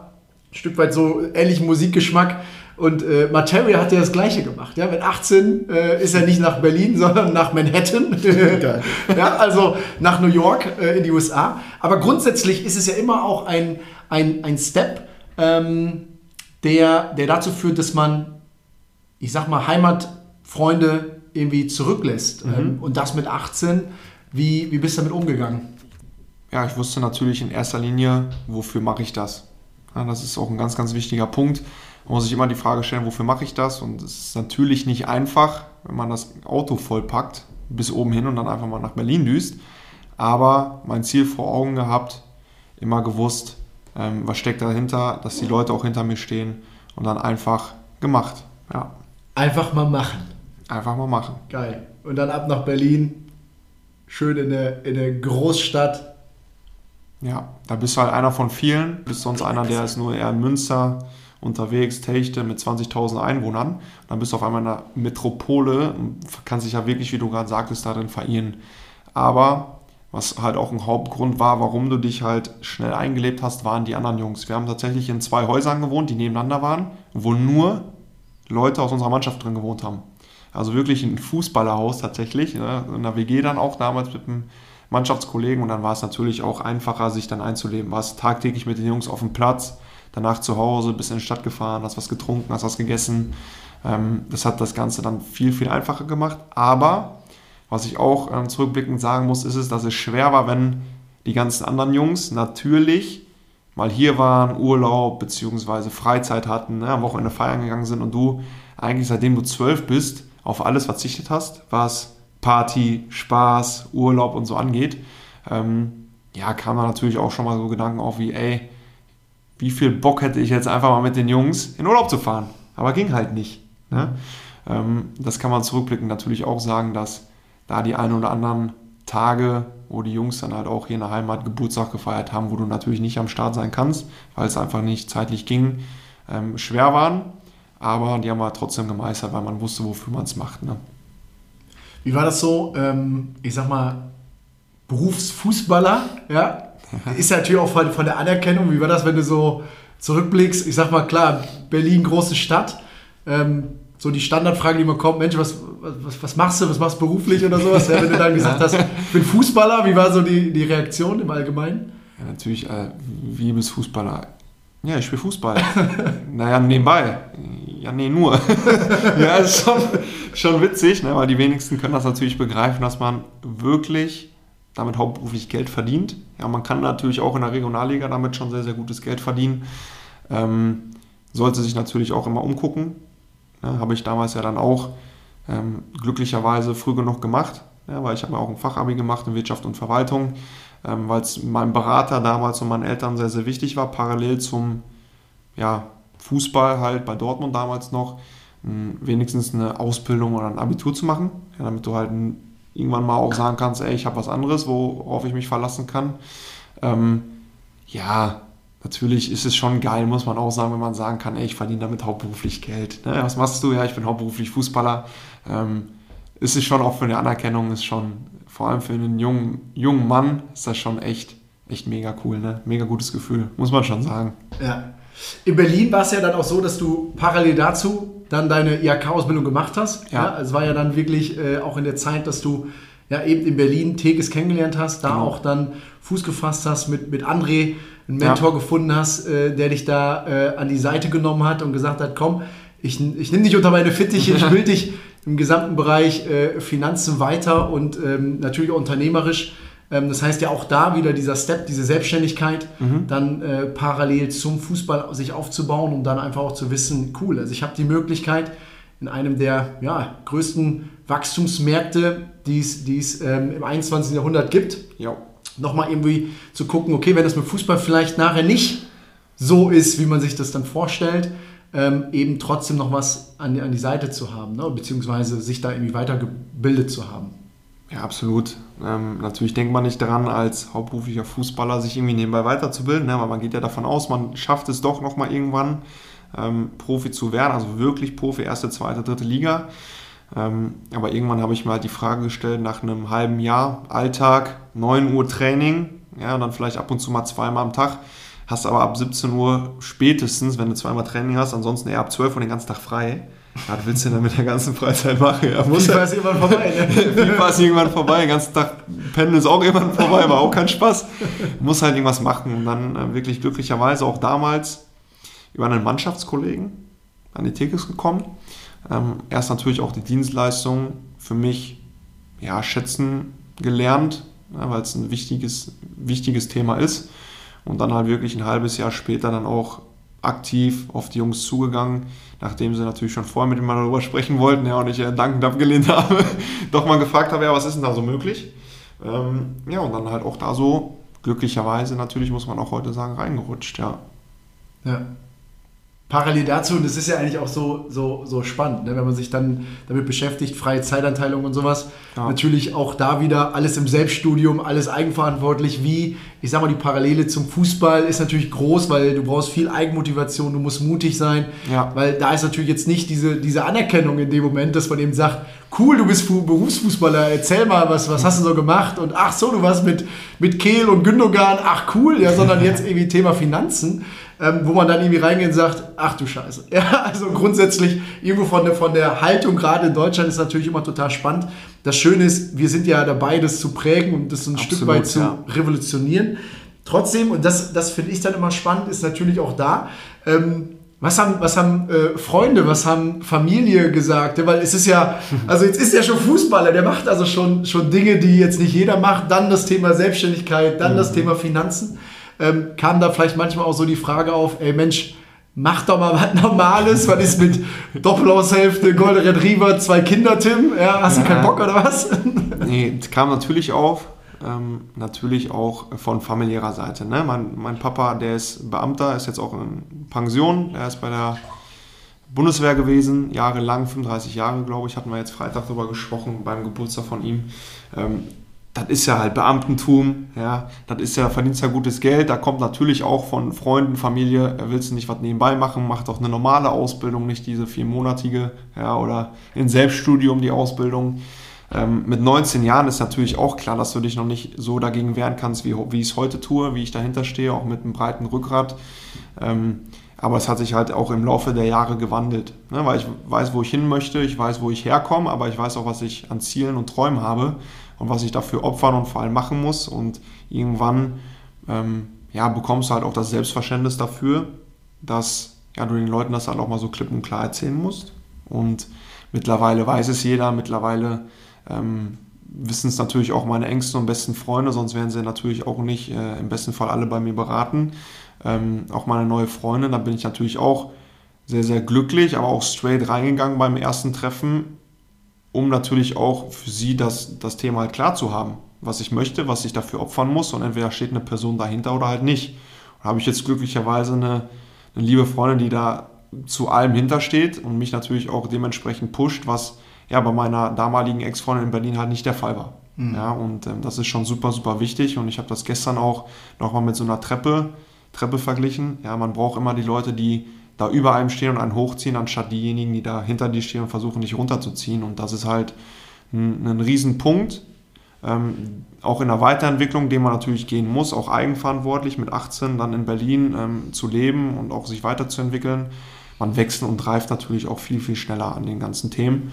ein Stück weit so ähnlichen Musikgeschmack. Und äh, Materia hat ja das Gleiche gemacht. Ja? Mit 18 äh, ist er nicht nach Berlin, sondern nach Manhattan. ja, also nach New York äh, in die USA. Aber grundsätzlich ist es ja immer auch ein, ein, ein Step, ähm, der, der dazu führt, dass man, ich sag mal, Heimatfreunde irgendwie zurücklässt. Mhm. Ähm, und das mit 18. Wie, wie bist du damit umgegangen? Ja, ich wusste natürlich in erster Linie, wofür mache ich das? Ja, das ist auch ein ganz, ganz wichtiger Punkt. Man muss sich immer die Frage stellen, wofür mache ich das? Und es ist natürlich nicht einfach, wenn man das Auto vollpackt, bis oben hin und dann einfach mal nach Berlin düst. Aber mein Ziel vor Augen gehabt, immer gewusst, ähm, was steckt dahinter, dass die Leute auch hinter mir stehen und dann einfach gemacht. Ja. Einfach mal machen. Einfach mal machen. Geil. Und dann ab nach Berlin, schön in der, in der Großstadt, ja, da bist du halt einer von vielen. Bist sonst einer, der ist nur eher in Münster unterwegs, Techte mit 20.000 Einwohnern. Dann bist du auf einmal in einer Metropole und kannst dich ja wirklich, wie du gerade sagtest, darin verirren. Aber was halt auch ein Hauptgrund war, warum du dich halt schnell eingelebt hast, waren die anderen Jungs. Wir haben tatsächlich in zwei Häusern gewohnt, die nebeneinander waren, wo nur Leute aus unserer Mannschaft drin gewohnt haben. Also wirklich ein Fußballerhaus tatsächlich, ne? in der WG dann auch damals mit einem Mannschaftskollegen und dann war es natürlich auch einfacher, sich dann einzuleben. Warst tagtäglich mit den Jungs auf dem Platz, danach zu Hause, bist in die Stadt gefahren, hast was getrunken, hast was gegessen. Ähm, das hat das Ganze dann viel, viel einfacher gemacht. Aber Was ich auch ähm, zurückblickend sagen muss, ist es, dass es schwer war, wenn die ganzen anderen Jungs natürlich mal hier waren, Urlaub bzw. Freizeit hatten, ne, am Wochenende feiern gegangen sind und du eigentlich seitdem du zwölf bist, auf alles verzichtet hast, was Party, Spaß, Urlaub und so angeht. Ähm, ja, kam da natürlich auch schon mal so Gedanken auf wie, ey, wie viel Bock hätte ich jetzt einfach mal mit den Jungs in Urlaub zu fahren. Aber ging halt nicht. Ne? Ähm, das kann man zurückblicken natürlich auch sagen, dass da die ein oder anderen Tage, wo die Jungs dann halt auch hier in der Heimat Geburtstag gefeiert haben, wo du natürlich nicht am Start sein kannst, weil es einfach nicht zeitlich ging, ähm, schwer waren. Aber die haben wir trotzdem gemeistert, weil man wusste, wofür man es macht. Ne? Wie war das so? Ähm, ich sag mal, Berufsfußballer, ja? Ist ja natürlich auch von, von der Anerkennung. Wie war das, wenn du so zurückblickst? Ich sag mal, klar, Berlin, große Stadt. Ähm, so die Standardfrage, die immer kommt, Mensch, was, was, was machst du, was machst du beruflich oder sowas? Ja, wenn du dann gesagt hast, ich bin Fußballer, wie war so die, die Reaktion im Allgemeinen? Ja, natürlich, äh, wie bist Fußballer? Ja, ich spiele Fußball. naja, nebenbei. Ja, nee, nur. ja, ist schon, schon witzig, ne? weil die wenigsten können das natürlich begreifen, dass man wirklich damit hauptberuflich Geld verdient. Ja, man kann natürlich auch in der Regionalliga damit schon sehr, sehr gutes Geld verdienen. Ähm, sollte sich natürlich auch immer umgucken. Ja, habe ich damals ja dann auch ähm, glücklicherweise früh genug gemacht, ja, weil ich habe auch ein Fachabi gemacht in Wirtschaft und Verwaltung ähm, weil es meinem Berater damals und meinen Eltern sehr, sehr wichtig war, parallel zum ja, Fußball halt bei Dortmund damals noch, wenigstens eine Ausbildung oder ein Abitur zu machen, damit du halt irgendwann mal auch sagen kannst, ey, ich habe was anderes, worauf ich mich verlassen kann. Ähm, ja, natürlich ist es schon geil, muss man auch sagen, wenn man sagen kann, ey, ich verdiene damit hauptberuflich Geld. Ne? Was machst du? Ja, ich bin hauptberuflich Fußballer. Ähm, ist es schon auch für eine Anerkennung, ist schon vor allem für einen jungen, jungen Mann ist das schon echt, echt mega cool, ne? Mega gutes Gefühl, muss man schon sagen. Ja. In Berlin war es ja dann auch so, dass du parallel dazu dann deine IHK-Ausbildung gemacht hast. Ja. ja. Es war ja dann wirklich äh, auch in der Zeit, dass du ja eben in Berlin Tekes kennengelernt hast, da genau. auch dann Fuß gefasst hast, mit, mit André einen Mentor ja. gefunden hast, äh, der dich da äh, an die Seite genommen hat und gesagt hat, komm, ich, ich nehme dich unter meine Fittiche, ich will dich im gesamten Bereich äh, Finanzen weiter und ähm, natürlich auch unternehmerisch. Ähm, das heißt ja auch da wieder dieser Step, diese Selbstständigkeit, mhm. dann äh, parallel zum Fußball sich aufzubauen und dann einfach auch zu wissen, cool, also ich habe die Möglichkeit in einem der ja, größten Wachstumsmärkte, die es ähm, im 21. Jahrhundert gibt, ja. nochmal irgendwie zu gucken, okay, wenn das mit Fußball vielleicht nachher nicht so ist, wie man sich das dann vorstellt, ähm, eben trotzdem noch was an die, an die Seite zu haben, ne? beziehungsweise sich da irgendwie weitergebildet zu haben. Ja, absolut. Ähm, natürlich denkt man nicht daran, als hauptberuflicher Fußballer sich irgendwie nebenbei weiterzubilden, ne? aber man geht ja davon aus, man schafft es doch nochmal irgendwann, ähm, Profi zu werden, also wirklich Profi, erste, zweite, dritte Liga. Ähm, aber irgendwann habe ich mir halt die Frage gestellt, nach einem halben Jahr Alltag, 9 Uhr Training, ja, und dann vielleicht ab und zu mal zweimal am Tag, hast aber ab 17 Uhr spätestens, wenn du zweimal Training hast, ansonsten eher ab 12 Uhr den ganzen Tag frei. Was willst du denn mit der ganzen Freizeit machen? Ja, muss FIFA ist irgendwann vorbei. Ne? FIFA ist irgendwann vorbei. Den ganzen Tag pennen ist auch irgendwann vorbei, war auch kein Spaß. Muss halt irgendwas machen. Und dann äh, wirklich glücklicherweise auch damals über einen Mannschaftskollegen an die Tickets gekommen. Ähm, erst natürlich auch die Dienstleistung für mich ja, schätzen gelernt, ja, weil es ein wichtiges, wichtiges Thema ist und dann halt wirklich ein halbes Jahr später dann auch aktiv auf die Jungs zugegangen, nachdem sie natürlich schon vorher mit mal darüber sprechen wollten, ja, und ich äh, dankend abgelehnt habe, doch mal gefragt habe, ja, was ist denn da so möglich? Ähm, ja, und dann halt auch da so, glücklicherweise natürlich, muss man auch heute sagen, reingerutscht, ja. Ja, parallel dazu, und das ist ja eigentlich auch so, so, so spannend, ne? wenn man sich dann damit beschäftigt, freie Zeitanteilung und sowas. Ja. Natürlich auch da wieder alles im Selbststudium, alles eigenverantwortlich. Wie, ich sag mal, die Parallele zum Fußball ist natürlich groß, weil du brauchst viel Eigenmotivation, du musst mutig sein, ja. weil da ist natürlich jetzt nicht diese, diese Anerkennung in dem Moment, dass man eben sagt, cool, du bist Berufsfußballer, erzähl mal, was, was hast du so gemacht? Und ach so, du warst mit, mit Kehl und Gündogan, ach cool, ja, sondern jetzt irgendwie Thema Finanzen ähm, wo man dann irgendwie reingeht und sagt, ach du Scheiße. Ja, also grundsätzlich irgendwo von der, von der Haltung, gerade in Deutschland, ist natürlich immer total spannend. Das Schöne ist, wir sind ja dabei, das zu prägen und das ein Absolut, Stück weit zu ja. revolutionieren. Trotzdem, und das, das finde ich dann immer spannend, ist natürlich auch da, ähm, was haben, was haben äh, Freunde, was haben Familie gesagt? Weil es ist ja, also jetzt ist er schon Fußballer, der macht also schon, schon Dinge, die jetzt nicht jeder macht. Dann das Thema Selbstständigkeit, dann mhm. das Thema Finanzen. Ähm, kam da vielleicht manchmal auch so die Frage auf, ey Mensch, mach doch mal was Normales, was ist mit Doppelaushälfte, Golden Retriever, zwei Kinder, Tim? Ja, hast du keinen Bock oder was? nee, kam natürlich auf ähm, natürlich auch von familiärer Seite. Ne? Mein, mein, Papa, der ist Beamter, ist jetzt auch in Pension, er ist bei der Bundeswehr gewesen, jahrelang, 35 Jahre, glaube ich, hatten wir jetzt Freitag darüber gesprochen beim Geburtstag von ihm. Ähm, das ist ja halt Beamtentum, ja, das ist ja, verdienst ja gutes Geld, da kommt natürlich auch von Freunden, Familie, willst du nicht was nebenbei machen, mach doch eine normale Ausbildung, nicht diese viermonatige, ja, oder in Selbststudium die Ausbildung. Ähm, mit 19 Jahren ist natürlich auch klar, dass du dich noch nicht so dagegen wehren kannst, wie, wie ich es heute tue, wie ich dahinter stehe, auch mit einem breiten Rückgrat. Ähm, aber es hat sich halt auch im Laufe der Jahre gewandelt, ne? weil ich weiß, wo ich hin möchte, ich weiß, wo ich herkomme, aber ich weiß auch, was ich an Zielen und Träumen habe und was ich dafür opfern und vor allem machen muss. Und irgendwann ähm, ja, bekommst du halt auch das Selbstverständnis dafür, dass ja, du den Leuten das halt auch mal so klipp und klar erzählen musst. Und mittlerweile weiß es jeder, mittlerweile ähm, wissen es natürlich auch meine engsten und besten Freunde, sonst wären sie natürlich auch nicht äh, im besten Fall alle bei mir beraten. Ähm, auch meine neue Freundin, da bin ich natürlich auch sehr, sehr glücklich, aber auch straight reingegangen beim ersten Treffen, um natürlich auch für sie das, das Thema halt klar zu haben, was ich möchte, was ich dafür opfern muss und entweder steht eine Person dahinter oder halt nicht. Da habe ich jetzt glücklicherweise eine, eine liebe Freundin, die da zu allem hintersteht und mich natürlich auch dementsprechend pusht, was ja bei meiner damaligen Ex-Freundin in Berlin halt nicht der Fall war. Mhm. Ja, und ähm, das ist schon super, super wichtig. Und ich habe das gestern auch nochmal mit so einer Treppe, Treppe verglichen. Ja, man braucht immer die Leute, die da über einem stehen und einen hochziehen, anstatt diejenigen, die da hinter dir stehen und versuchen, dich runterzuziehen. Und das ist halt ein, ein Riesenpunkt. Ähm, auch in der Weiterentwicklung, den man natürlich gehen muss, auch eigenverantwortlich mit 18 dann in Berlin ähm, zu leben und auch sich weiterzuentwickeln. Man wächst und reift natürlich auch viel, viel schneller an den ganzen Themen.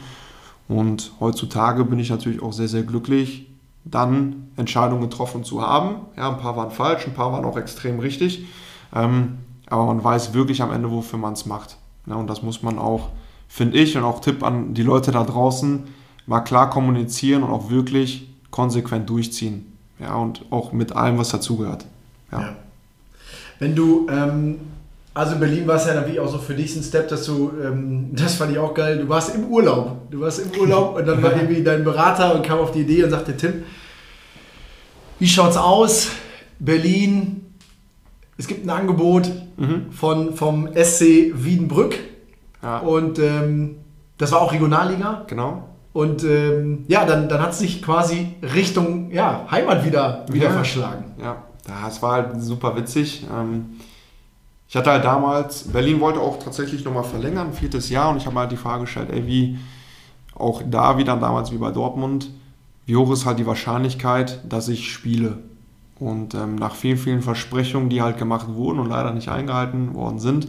Und heutzutage bin ich natürlich auch sehr, sehr glücklich, dann Entscheidungen getroffen zu haben. Ja, ein paar waren falsch, ein paar waren auch extrem richtig. Ähm, aber man weiß wirklich am Ende, wofür man es macht. Ja, und das muss man auch, finde ich, und auch Tipp an die Leute da draußen, mal klar kommunizieren und auch wirklich konsequent durchziehen. Ja, und auch mit allem, was dazugehört. Ja. ja. Wenn du ähm also in Berlin war es ja dann wie auch so für dich ein Step, dass du, ähm, das fand ich auch geil, du warst im Urlaub. Du warst im Urlaub und dann war irgendwie dein Berater und kam auf die Idee und sagte, Tim, wie schaut's aus? Berlin, es gibt ein Angebot mhm. von, vom SC Wiedenbrück. Ja. Und ähm, das war auch Regionalliga. Genau. Und ähm, ja, dann, dann hat es sich quasi Richtung ja, Heimat wieder, wieder ja. verschlagen. Ja, das war halt super witzig. Ähm, ich hatte halt damals, Berlin wollte auch tatsächlich nochmal verlängern, viertes Jahr, und ich habe mir halt die Frage gestellt, ey, wie auch da wieder damals wie bei Dortmund, wie hoch ist halt die Wahrscheinlichkeit, dass ich spiele? Und ähm, nach vielen, vielen Versprechungen, die halt gemacht wurden und leider nicht eingehalten worden sind,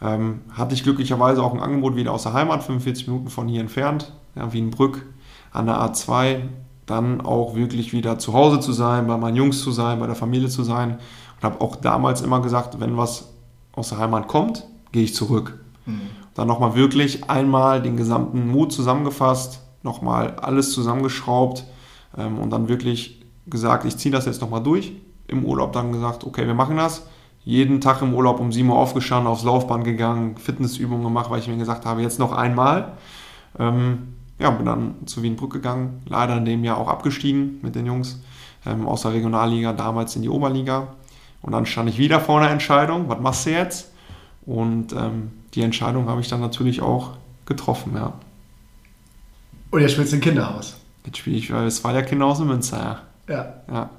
ähm, hatte ich glücklicherweise auch ein Angebot wieder aus der Heimat, 45 Minuten von hier entfernt, ja, Wienbrück an der A2, dann auch wirklich wieder zu Hause zu sein, bei meinen Jungs zu sein, bei der Familie zu sein. Und habe auch damals immer gesagt, wenn was aus der Heimat kommt, gehe ich zurück. Mhm. Dann nochmal wirklich einmal den gesamten Mut zusammengefasst, nochmal alles zusammengeschraubt ähm, und dann wirklich gesagt, ich ziehe das jetzt nochmal durch. Im Urlaub dann gesagt, okay, wir machen das. Jeden Tag im Urlaub um 7 Uhr aufgestanden, aufs Laufband gegangen, Fitnessübungen gemacht, weil ich mir gesagt habe, jetzt noch einmal. Ähm, ja, bin dann zu Wienbrück gegangen, leider in dem Jahr auch abgestiegen mit den Jungs ähm, aus der Regionalliga, damals in die Oberliga. Und dann stand ich wieder vor einer Entscheidung, was machst du jetzt? Und ähm, die Entscheidung habe ich dann natürlich auch getroffen, ja. Und jetzt spielst du im Kinderhaus. Jetzt spiele ich bei Westfalia Kinderhaus in Münster, ja. Ja. Ja,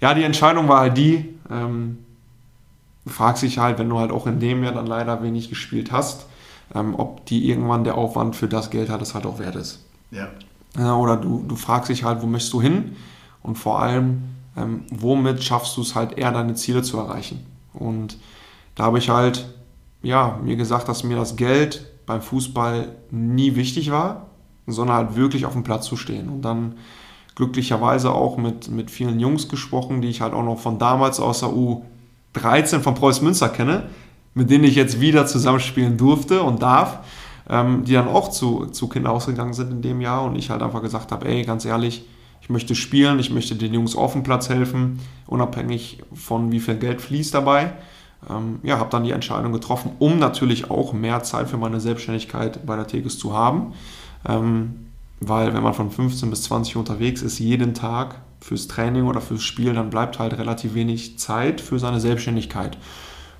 ja die Entscheidung war halt die, ähm, du fragst dich halt, wenn du halt auch in dem Jahr dann leider wenig gespielt hast, ähm, ob die irgendwann der Aufwand für das Geld hat, das halt auch wert ist. Ja. ja oder du, du fragst dich halt, wo möchtest du hin? Und vor allem, ähm, womit schaffst du es halt eher deine Ziele zu erreichen. Und da habe ich halt ja, mir gesagt, dass mir das Geld beim Fußball nie wichtig war, sondern halt wirklich auf dem Platz zu stehen. Und dann glücklicherweise auch mit, mit vielen Jungs gesprochen, die ich halt auch noch von damals aus der U13 von Preußen Münster kenne, mit denen ich jetzt wieder zusammenspielen durfte und darf, ähm, die dann auch zu, zu Kinderhaus gegangen sind in dem Jahr und ich halt einfach gesagt habe, ey, ganz ehrlich, ich möchte spielen, ich möchte den Jungs auf dem Platz helfen, unabhängig von wie viel Geld fließt dabei. Ähm, ja, habe dann die Entscheidung getroffen, um natürlich auch mehr Zeit für meine Selbstständigkeit bei der Tekes zu haben. Ähm, weil wenn man von 15 bis 20 unterwegs ist, jeden Tag fürs Training oder fürs Spiel, dann bleibt halt relativ wenig Zeit für seine Selbstständigkeit.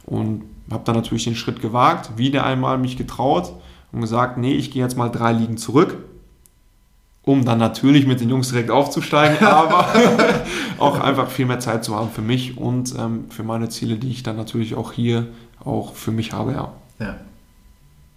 Und habe dann natürlich den Schritt gewagt, wieder einmal mich getraut und gesagt, nee, ich gehe jetzt mal drei Ligen zurück, um dann natürlich mit den Jungs direkt aufzusteigen, aber auch einfach viel mehr Zeit zu haben für mich und ähm, für meine Ziele, die ich dann natürlich auch hier auch für mich habe, ja. ja.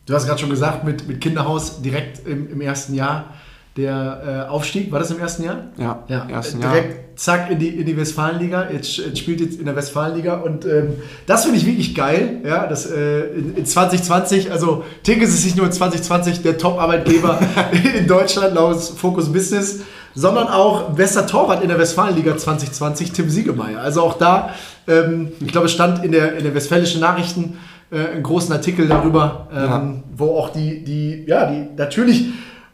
Du hast gerade schon gesagt, mit, mit Kinderhaus direkt im, im ersten Jahr der äh, Aufstieg, war das im ersten Jahr? Ja, ja. ersten Direkt Jahr. zack in die, in die Westfalenliga. Jetzt, jetzt spielt jetzt in der Westfalenliga und ähm, das finde ich wirklich geil. Ja, das, äh, in, in, 2020, also Tinkes ist nicht nur in 2020 der Top-Arbeitgeber in Deutschland laut Focus Business, sondern auch bester Torwart in der Westfalenliga 2020, Tim Siegemeier. Also auch da, ähm, ich glaube, es stand in der, in der Westfälischen Nachrichten äh, einen großen Artikel darüber, ähm, ja. wo auch die, die, ja, die natürlich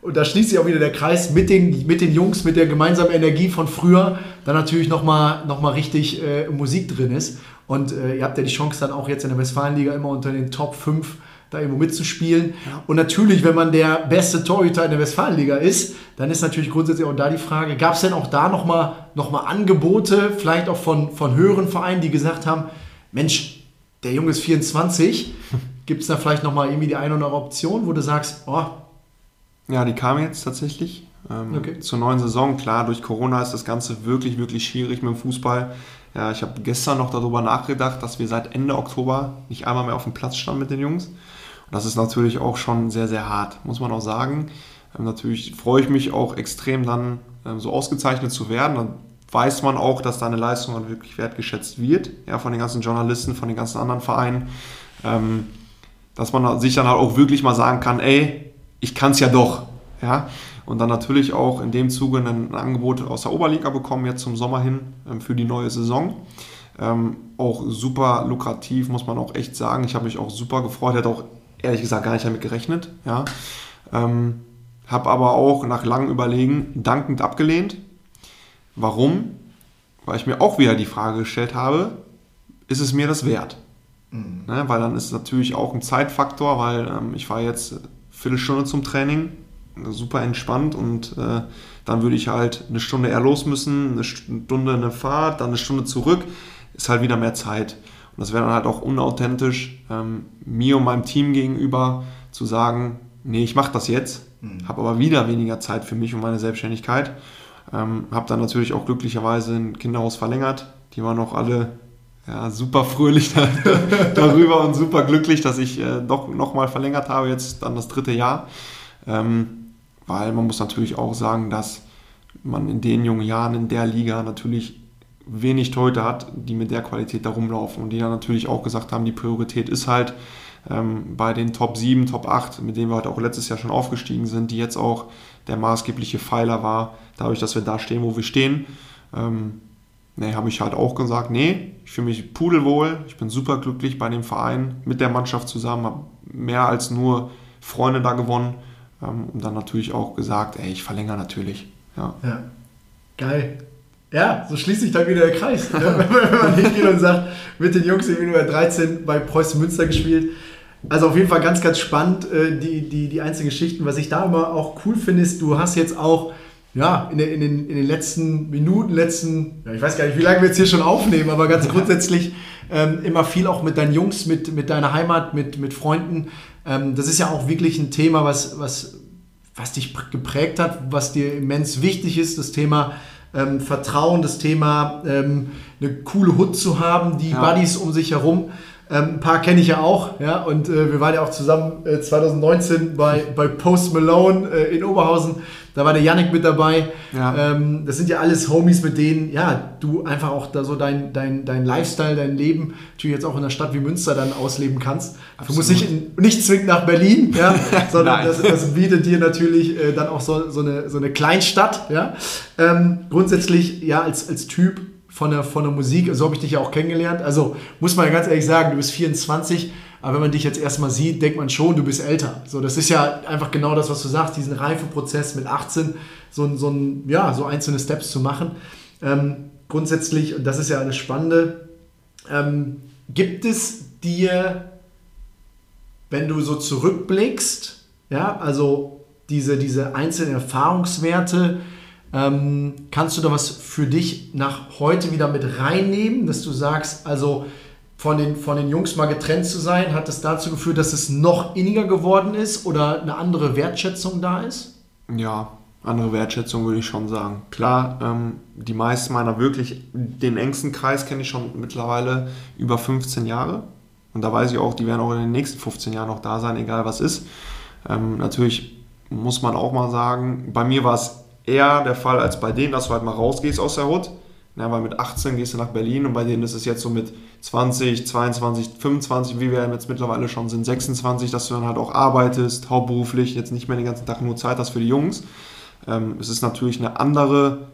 und da schließt sich auch wieder der Kreis mit den, mit den Jungs, mit der gemeinsamen Energie von früher, dann natürlich nochmal noch mal richtig äh, Musik drin ist. Und äh, ihr habt ja die Chance dann auch jetzt in der Westfalenliga immer unter den Top 5 da irgendwo mitzuspielen. Ja. Und natürlich, wenn man der beste Torhüter in der Westfalenliga ist, dann ist natürlich grundsätzlich auch da die Frage, gab es denn auch da nochmal noch mal Angebote, vielleicht auch von, von höheren Vereinen, die gesagt haben, Mensch, der Junge ist 24, gibt es da vielleicht nochmal irgendwie die eine oder andere Option, wo du sagst, oh, ja, die kam jetzt tatsächlich. Ähm, okay. Zur neuen Saison. Klar, durch Corona ist das Ganze wirklich, wirklich schwierig mit dem Fußball. Ja, ich habe gestern noch darüber nachgedacht, dass wir seit Ende Oktober nicht einmal mehr auf dem Platz standen mit den Jungs. Und das ist natürlich auch schon sehr, sehr hart, muss man auch sagen. Ähm, natürlich freue ich mich auch extrem dann ähm, so ausgezeichnet zu werden. Dann weiß man auch, dass deine Leistung dann wirklich wertgeschätzt wird, ja, von den ganzen Journalisten, von den ganzen anderen Vereinen. Ähm, dass man sich dann halt auch wirklich mal sagen kann, ey, ich kann es ja doch. Ja? Und dann natürlich auch in dem Zuge ein Angebot aus der Oberliga bekommen, jetzt zum Sommer hin ähm, für die neue Saison. Ähm, auch super lukrativ, muss man auch echt sagen. Ich habe mich auch super gefreut, hätte auch ehrlich gesagt gar nicht damit gerechnet. Ja? Ähm, habe aber auch nach langem Überlegen dankend abgelehnt. Warum? Weil ich mir auch wieder die Frage gestellt habe, ist es mir das wert? Mhm. Ne, weil dann ist natürlich auch ein Zeitfaktor, weil ähm, ich war jetzt Viertelstunde zum Training, super entspannt und äh, dann würde ich halt eine Stunde eher los müssen, eine Stunde eine Fahrt, dann eine Stunde zurück, ist halt wieder mehr Zeit. Und das wäre dann halt auch unauthentisch, ähm, mir und meinem Team gegenüber zu sagen, nee, ich mache das jetzt, mhm. habe aber wieder weniger Zeit für mich und meine Selbstständigkeit. Ähm, habe dann natürlich auch glücklicherweise ein Kinderhaus verlängert. Die waren auch alle ja, super fröhlich darüber und super glücklich, dass ich äh, doch nochmal verlängert habe, jetzt dann das dritte Jahr. Ähm, weil man muss natürlich auch sagen, dass man in den jungen Jahren in der Liga natürlich wenig Torhüter hat, die mit der Qualität da rumlaufen und die dann natürlich auch gesagt haben, die Priorität ist halt ähm, bei den Top 7, Top 8, mit denen wir halt auch letztes Jahr schon aufgestiegen sind, die jetzt auch der maßgebliche Pfeiler war, dadurch, dass wir da stehen, wo wir stehen. Ähm, Nee, habe ich halt auch gesagt, nee, ich fühle mich pudelwohl, ich bin super glücklich bei dem Verein, mit der Mannschaft zusammen, habe mehr als nur Freunde da gewonnen ähm, und dann natürlich auch gesagt, ey, ich verlängere natürlich. Ja. ja. Geil. Ja, so schließt sich dann wieder der Kreis. ne? Wenn man hingeht und sagt, mit den Jungs in Nummer 13 bei Preußen Münster gespielt. Also auf jeden Fall ganz, ganz spannend, äh, die, die, die einzelnen Geschichten. Was ich da immer auch cool finde, ist, du hast jetzt auch ja, in, den, in, den, in den letzten Minuten, letzten, ja, ich weiß gar nicht, wie lange wir jetzt hier schon aufnehmen, aber ganz grundsätzlich ähm, immer viel auch mit deinen Jungs, mit, mit deiner Heimat, mit, mit Freunden. Ähm, das ist ja auch wirklich ein Thema, was, was, was dich geprägt hat, was dir immens wichtig ist, das Thema ähm, Vertrauen, das Thema ähm, eine coole Hut zu haben, die ja. Buddies um sich herum. Ähm, ein paar kenne ich ja auch, ja, und äh, wir waren ja auch zusammen äh, 2019 bei, bei Post Malone äh, in Oberhausen. Da war der Yannick mit dabei. Ja. Ähm, das sind ja alles Homies, mit denen ja, du einfach auch da so dein, dein, dein Lifestyle, dein Leben natürlich jetzt auch in einer Stadt wie Münster dann ausleben kannst. Absolut. Du musst nicht, in, nicht zwingend nach Berlin, ja, sondern das, das, bietet dir natürlich äh, dann auch so, so, eine, so eine Kleinstadt. Ja. Ähm, grundsätzlich ja als, als Typ von der, von der Musik, so habe ich dich ja auch kennengelernt. Also muss man ganz ehrlich sagen, du bist 24 Aber wenn man dich jetzt erstmal sieht, denkt man schon, du bist älter. So, das ist ja einfach genau das, was du sagst, diesen Reifeprozess mit 18, so, so, ein, ja, so einzelne Steps zu machen. Ähm, grundsätzlich, und das ist ja alles Spannende, ähm, gibt es dir, wenn du so zurückblickst, ja, also diese, diese einzelnen Erfahrungswerte, ähm, kannst du da was für dich nach heute wieder mit reinnehmen, dass du sagst, also von den, von den Jungs mal getrennt zu sein, hat das dazu geführt, dass es noch inniger geworden ist oder eine andere Wertschätzung da ist? Ja, andere Wertschätzung würde ich schon sagen. Klar, ähm, die meisten meiner wirklich, den engsten Kreis kenne ich schon mittlerweile über 15 Jahre. Und da weiß ich auch, die werden auch in den nächsten 15 Jahren noch da sein, egal was ist. Ähm, natürlich muss man auch mal sagen, bei mir war es eher der Fall als bei denen, dass du halt mal rausgehst aus der Hut. Ja, weil mit 18 gehst du nach Berlin und bei denen ist es jetzt so mit 20, 22, 25, wie wir jetzt mittlerweile schon sind, 26, dass du dann halt auch arbeitest, hauptberuflich, jetzt nicht mehr den ganzen Tag nur Zeit hast für die Jungs. Ähm, es ist natürlich eine andere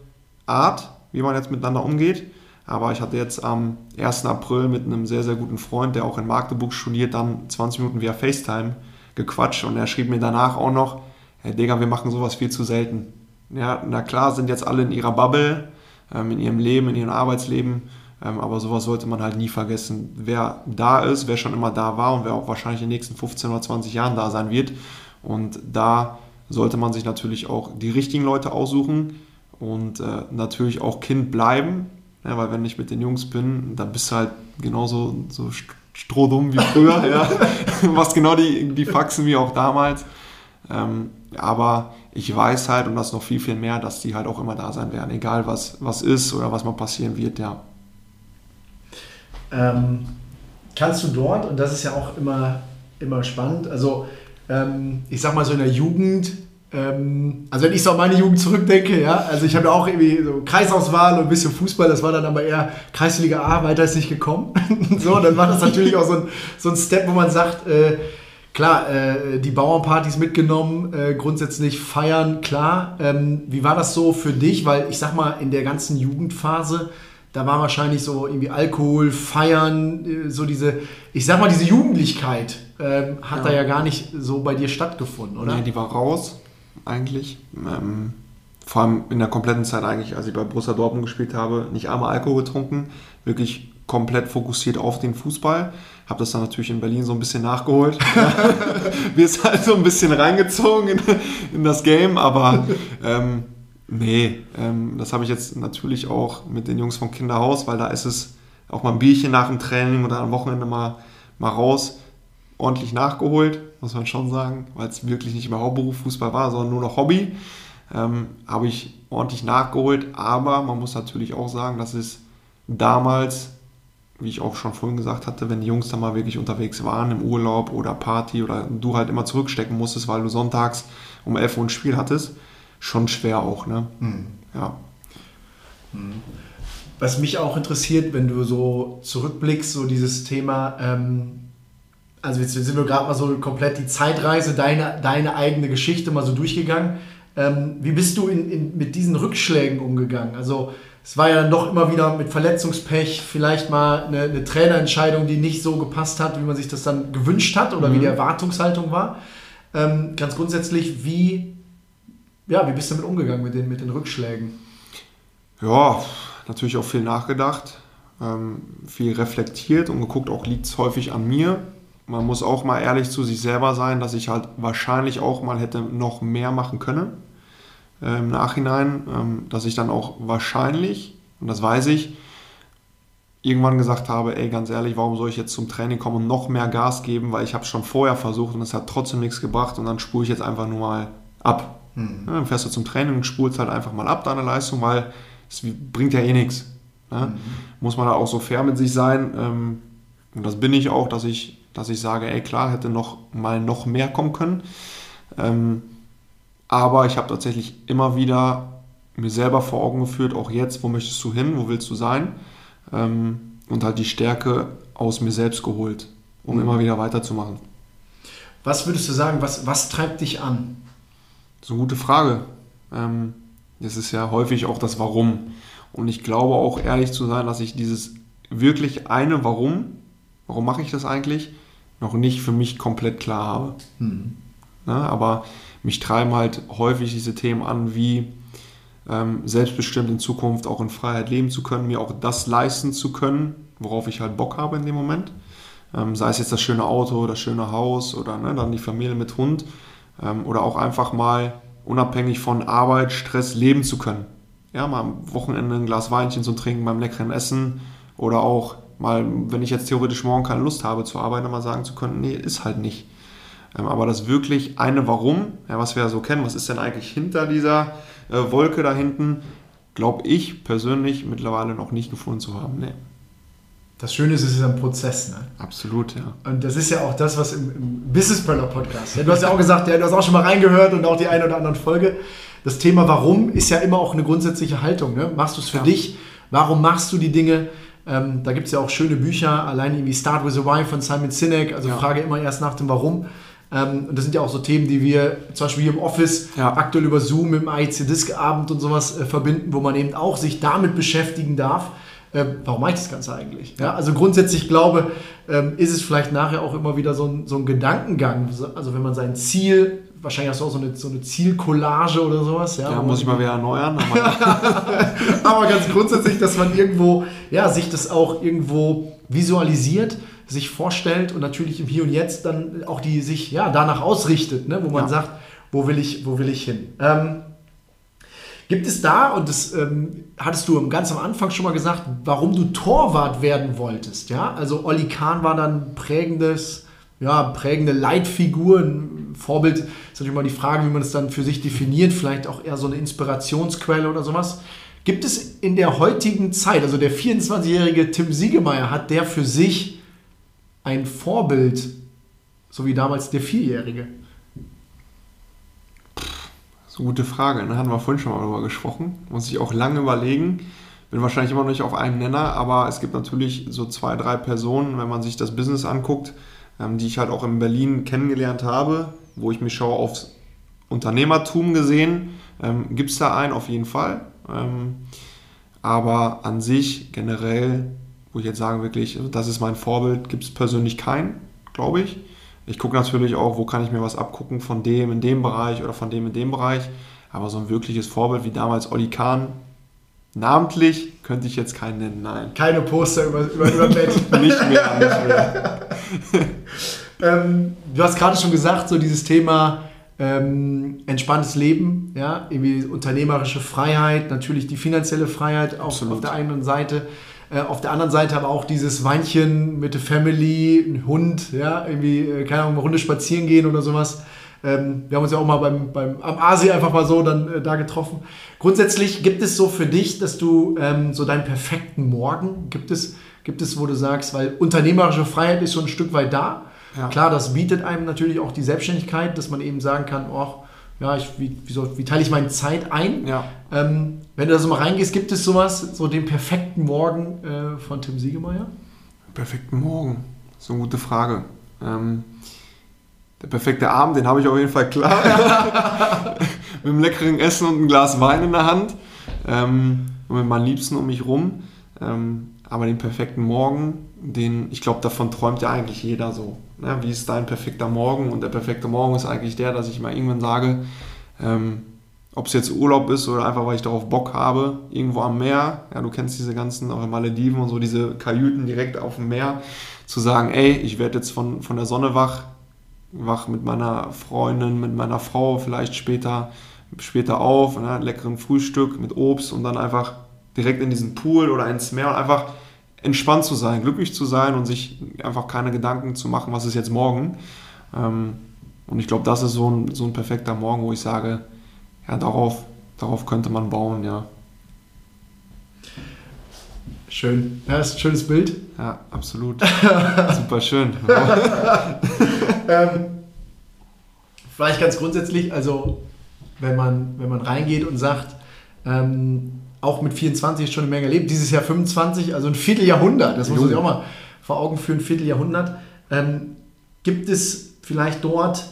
Art, wie man jetzt miteinander umgeht. Aber ich hatte jetzt am 1. April mit einem sehr, sehr guten Freund, der auch in Magdeburg studiert, dann 20 Minuten via FaceTime gequatscht und er schrieb mir danach auch noch, Herr Digga, wir machen sowas viel zu selten. Ja, na klar sind jetzt alle in ihrer Bubble, in ihrem Leben, in ihrem Arbeitsleben, ähm, aber sowas sollte man halt nie vergessen. Wer da ist, wer schon immer da war und wer auch wahrscheinlich in den nächsten 15 oder 20 Jahren da sein wird. Und da sollte man sich natürlich auch die richtigen Leute aussuchen und äh, natürlich auch Kind bleiben, weil wenn ich mit den Jungs bin, dann bist du halt genauso so strohdumm wie früher, ja. was genau die, die Faxen wie auch damals. Ähm, aber ich weiß halt, und das noch viel, viel mehr, dass die halt auch immer da sein werden, egal was, was ist oder was mal passieren wird, ja. Ähm, kannst du dort, und das ist ja auch immer, immer spannend, also ähm, ich sag mal so in der Jugend, ähm, also wenn ich so an meine Jugend zurückdenke, ja, also ich habe ja auch irgendwie so Kreisauswahl und ein bisschen Fußball, das war dann aber eher Kreisliga A, weiter ist nicht gekommen. so, dann war das natürlich auch so ein, so ein Step, wo man sagt, äh, klar, äh, die Bauernpartys mitgenommen, äh, grundsätzlich feiern, klar. Ähm, wie war das so für dich? Weil ich sag mal, in der ganzen Jugendphase, da war wahrscheinlich so irgendwie Alkohol, Feiern, äh, so diese, ich sag mal, diese Jugendlichkeit ähm, hat ja. da ja gar nicht so bei dir stattgefunden, oder? Nee, die war raus, eigentlich. Ähm, vor allem in der kompletten Zeit eigentlich, als ich bei Borussia Dortmund gespielt habe, nicht einmal Alkohol getrunken, wirklich komplett fokussiert auf den Fußball. Habe das dann natürlich in Berlin so ein bisschen nachgeholt. Wir sind halt so ein bisschen reingezogen in, in das Game, aber ähm, nee, ähm, das habe ich jetzt natürlich auch mit den Jungs vom Kinderhaus, weil da ist es auch mal ein Bierchen nach dem Training oder am Wochenende mal, mal raus, ordentlich nachgeholt, muss man schon sagen, weil es wirklich nicht mehr Hauptberuf Fußball war, sondern nur noch Hobby. Ähm, habe ich ordentlich nachgeholt, aber man muss natürlich auch sagen, dass es damals wie ich auch schon vorhin gesagt hatte, wenn die Jungs dann mal wirklich unterwegs waren im Urlaub oder Party oder du halt immer zurückstecken musstest, weil du sonntags um 11 Uhr ein Spiel hattest, schon schwer auch, ne? Mhm. Ja. Mhm. Was mich auch interessiert, wenn du so zurückblickst, so dieses Thema, ähm, also jetzt sind wir gerade mal so komplett die Zeitreise, deine, deine eigene Geschichte mal so durchgegangen. Ähm, wie bist du in, in, mit diesen Rückschlägen umgegangen? Also es war ja dann doch immer wieder mit Verletzungspech vielleicht mal eine, eine, Trainerentscheidung, die nicht so gepasst hat, wie man sich das dann gewünscht hat oder mhm. wie die Erwartungshaltung war. Ähm, ganz grundsätzlich, wie, ja, wie bist du damit umgegangen mit den, mit den Rückschlägen? Ja, natürlich auch viel nachgedacht, ähm, viel reflektiert und geguckt, auch liegt es häufig an mir. Man muss auch mal ehrlich zu sich selber sein, dass ich halt wahrscheinlich auch mal hätte noch mehr machen können äh, im Nachhinein, ähm, dass ich dann auch wahrscheinlich, und das weiß ich, irgendwann gesagt habe, ey, ganz ehrlich, warum soll ich jetzt zum Training kommen und noch mehr Gas geben, weil ich habe es schon vorher versucht und es hat trotzdem nichts gebracht und dann spule ich jetzt einfach nur mal ab. Mhm. Ja, dann fährst du zum Training und spulst halt einfach mal ab deine Leistung, weil es bringt ja eh nichts. Ne? Mhm. Muss man da auch so fair mit sich sein ähm, und das bin ich auch, dass ich, dass ich sage, ey, klar, hätte noch mal noch mehr kommen können. Ähm, aber ich habe tatsächlich immer wieder mir selber vor Augen geführt, auch jetzt, wo möchtest du hin, wo willst du sein? Ähm, und halt die Stärke aus mir selbst geholt, um mhm. immer wieder weiterzumachen. Was würdest du sagen, was, was treibt dich an? Das ist eine gute Frage. Ähm, das ist ja häufig auch das Warum. Und ich glaube auch ehrlich zu sein, dass ich dieses wirklich eine Warum, warum mache ich das eigentlich, noch nicht für mich komplett klar habe. Hm. Ne? Aber mich treiben halt häufig diese Themen an, wie ähm, selbstbestimmt in Zukunft auch in Freiheit leben zu können, mir auch das leisten zu können, worauf ich halt Bock habe in dem Moment. Ähm, sei es jetzt das schöne Auto, das schöne Haus oder ne, dann die Familie mit Hund ähm, oder auch einfach mal unabhängig von Arbeit, Stress leben zu können. Ja, mal am Wochenende ein Glas Weinchen zu trinken beim leckeren Essen oder auch mal, wenn ich jetzt theoretisch morgen keine Lust habe zu arbeiten, mal sagen zu können, nee, ist halt nicht. Ähm, aber das wirklich eine Warum, ja, was wir ja so kennen, was ist denn eigentlich hinter dieser äh, Wolke da hinten, glaube ich persönlich mittlerweile noch nicht gefunden zu haben. Nee. Das Schöne ist, es ist ein Prozess. Ne? Absolut, ja. Und das ist ja auch das, was im, im Business Brother Podcast. Ja, du hast ja auch gesagt, ja, du hast auch schon mal reingehört und auch die eine oder andere Folge. Das Thema Warum ist ja immer auch eine grundsätzliche Haltung. Ne? Machst du es für Ja. dich? Warum machst du die Dinge? Ähm, da gibt es ja auch schöne Bücher, allein irgendwie Start with a Why von Simon Sinek. Also frage immer erst nach dem Warum. Ähm, und das sind ja auch so Themen, die wir zum Beispiel hier im Office Ja. aktuell über Zoom mit dem AIC-Disc-Abend und sowas äh, verbinden, wo man eben auch sich damit beschäftigen darf. Äh, warum mache ich das Ganze eigentlich? Ja, also grundsätzlich glaube, ähm, ist es vielleicht nachher auch immer wieder so ein, so ein Gedankengang. So- Also wenn man sein Ziel, wahrscheinlich hast du auch so eine, so eine Zielcollage oder sowas. Ja, Ja, muss ich mal wieder erneuern. Aber aber ganz grundsätzlich, dass man irgendwo, ja, sich das auch irgendwo visualisiert, sich vorstellt und natürlich im Hier und Jetzt dann auch die sich ja danach ausrichtet, ne, wo man Ja. sagt, wo will ich, wo will ich hin? Ähm, gibt es da, und das ähm, hattest du ganz am Anfang schon mal gesagt, warum du Torwart werden wolltest, ja? Also Olli Kahn war dann prägendes, ja, prägende Leitfigur, ein Vorbild ist natürlich mal die Frage, wie man es dann für sich definiert, vielleicht auch eher so eine Inspirationsquelle oder sowas. Gibt es in der heutigen Zeit, also der 24-jährige Tim Siegemeier, hat der für sich ein Vorbild, so wie damals der Vierjährige? Eine gute Frage. Da hatten wir vorhin schon mal darüber gesprochen. Muss ich auch lange überlegen. Bin wahrscheinlich immer noch nicht auf einen Nenner, aber es gibt natürlich so zwei, drei Personen, wenn man sich das Business anguckt, ähm, die ich halt auch in Berlin kennengelernt habe, wo ich mich schaue aufs Unternehmertum gesehen. Ähm, gibt es da einen auf jeden Fall. Ähm, aber an sich generell, wo ich jetzt sagen wirklich, also das ist mein Vorbild, gibt es persönlich keinen, glaube ich. Ich gucke natürlich auch, wo kann ich mir was abgucken von dem in dem Bereich oder von dem in dem Bereich. Aber so ein wirkliches Vorbild wie damals Olli Kahn, namentlich könnte ich jetzt keinen nennen, nein. Keine Poster über, über, über Bett. Nicht mehr, nicht mehr. ähm, du hast gerade schon gesagt, so dieses Thema ähm, entspanntes Leben, ja, irgendwie unternehmerische Freiheit, natürlich die finanzielle Freiheit auf, auf der einen Seite. Äh, auf der anderen Seite aber auch dieses Weinchen mit der Family, ein Hund, ja, irgendwie, äh, keine Ahnung, eine Runde spazieren gehen oder sowas. Ähm, wir haben uns ja auch mal beim, beim, am Asi einfach mal so dann äh, da getroffen. Grundsätzlich gibt es so für dich, dass du ähm, so deinen perfekten Morgen, gibt es, gibt es, wo du sagst, weil unternehmerische Freiheit ist so ein Stück weit da. Ja. Klar, das bietet einem natürlich auch die Selbstständigkeit, dass man eben sagen kann, oh, ja, ich, wie, wie, soll, wie teile ich meine Zeit ein? Ja. Ähm, wenn du da so mal reingehst, gibt es sowas, so den perfekten Morgen äh, von Tim Siegemeier? Perfekten Morgen. Ist eine gute Frage. Ähm, der perfekte Abend, den habe ich auf jeden Fall klar. mit einem leckeren Essen und ein Glas Wein in der Hand. Ähm, und mit meinen Liebsten um mich rum. Ähm, aber den perfekten Morgen, den, ich glaube, davon träumt ja eigentlich jeder so. Ne? Wie ist dein perfekter Morgen? Und der perfekte Morgen ist eigentlich der, dass ich mal irgendwann sage, ähm, ob es jetzt Urlaub ist oder einfach, weil ich darauf Bock habe, irgendwo am Meer, ja, du kennst diese ganzen, auch in Malediven und so, diese Kajüten direkt auf dem Meer, zu sagen, ey, ich werde jetzt von, von der Sonne wach, wach mit meiner Freundin, mit meiner Frau vielleicht später, später auf, ne, leckeren Frühstück mit Obst und dann einfach direkt in diesen Pool oder ins Meer und einfach entspannt zu sein, glücklich zu sein und sich einfach keine Gedanken zu machen, was ist jetzt morgen. Ähm, und ich glaube, das ist so ein, so ein perfekter Morgen, wo ich sage, ja, darauf, darauf könnte man bauen, ja. Schön. Ja, ist ein schönes Bild. Ja, absolut. Super schön. Ähm, vielleicht ganz grundsätzlich, also wenn man, wenn man reingeht und sagt, ähm, auch mit 24 ist schon eine Menge erlebt, dieses Jahr 25, also ein Vierteljahrhundert, das muss man sich auch mal vor Augen führen, ein Vierteljahrhundert. Ähm, gibt es vielleicht dort,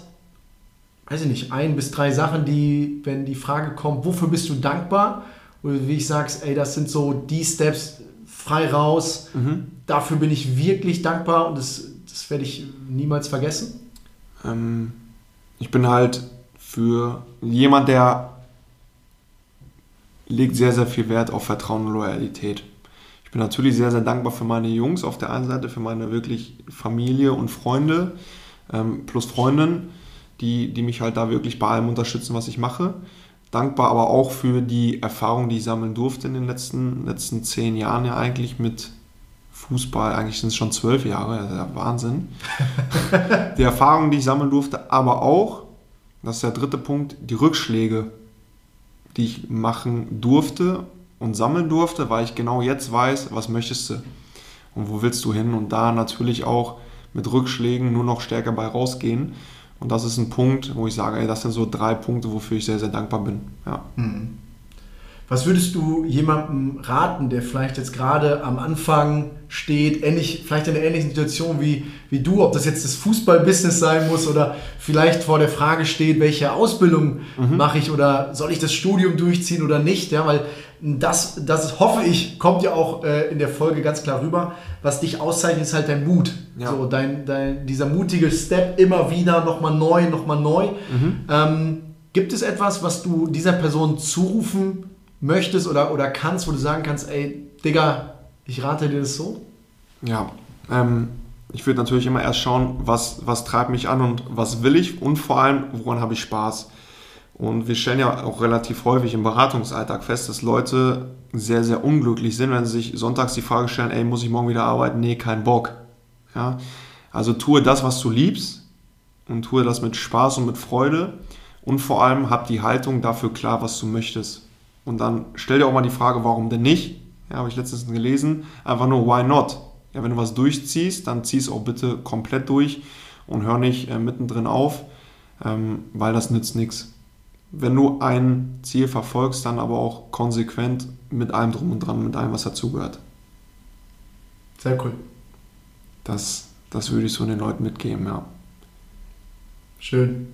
weiß ich nicht, ein bis drei Sachen, die, wenn die Frage kommt, wofür bist du dankbar? Oder wie ich sag's, ey, das sind so die Steps frei raus, Mhm. dafür bin ich wirklich dankbar und das, das das werde ich niemals vergessen? Ähm, ich bin halt für jemand, der legt sehr, sehr viel Wert auf Vertrauen und Loyalität. Ich bin natürlich sehr, sehr dankbar für meine Jungs auf der einen Seite, für meine wirklich Familie und Freunde ähm, plus Freundinnen, die, die mich halt da wirklich bei allem unterstützen, was ich mache. Dankbar aber auch für die Erfahrung, die ich sammeln durfte in den letzten, letzten zehn Jahren ja eigentlich mit Fußball. Eigentlich sind es schon zwölf Jahre, das ist ja Wahnsinn. die Erfahrung, die ich sammeln durfte, aber auch, das ist der dritte Punkt, die Rückschläge, die ich machen durfte und sammeln durfte, weil ich genau jetzt weiß, was möchtest du und wo willst du hin und da natürlich auch mit Rückschlägen nur noch stärker bei rausgehen. Und das ist ein Punkt, wo ich sage, ey, das sind so drei Punkte, wofür ich sehr, sehr dankbar bin. Ja. Mhm. Was würdest du jemandem raten, der vielleicht jetzt gerade am Anfang steht, ähnlich, vielleicht in einer ähnlichen Situation wie, wie du, ob das jetzt das Fußballbusiness sein muss oder vielleicht vor der Frage steht, welche Ausbildung mhm. mache ich oder soll ich das Studium durchziehen oder nicht? Ja, weil das, das hoffe ich, kommt ja auch äh, in der Folge ganz klar rüber. Was dich auszeichnet, ist halt dein Mut. Ja. So, dein, dein, dieser mutige Step immer wieder, nochmal neu, nochmal neu. Mhm. Ähm, gibt es etwas, was du dieser Person zurufen möchtest oder, oder kannst, wo du sagen kannst, ey, Digga, ich rate dir das so? Ja, ähm, ich würde natürlich immer erst schauen, was, was treibt mich an und was will ich und vor allem, woran habe ich Spaß. Und wir stellen ja auch relativ häufig im Beratungsalltag fest, dass Leute sehr, sehr unglücklich sind, wenn sie sich sonntags die Frage stellen, ey, muss ich morgen wieder arbeiten? Nee, kein Bock. Ja? Also tue das, was du liebst und tue das mit Spaß und mit Freude und vor allem hab die Haltung dafür klar, was du möchtest. Und dann stell dir auch mal die Frage, warum denn nicht? Ja, habe ich letztens gelesen. Einfach nur, why not? Ja, wenn du was durchziehst, dann zieh es auch bitte komplett durch und hör nicht äh, mittendrin auf, ähm, weil das nützt nichts wenn du ein Ziel verfolgst, dann aber auch konsequent mit allem drum und dran, mit allem, was dazugehört. Sehr cool. Das, das würde ich so den Leuten mitgeben, ja. Schön.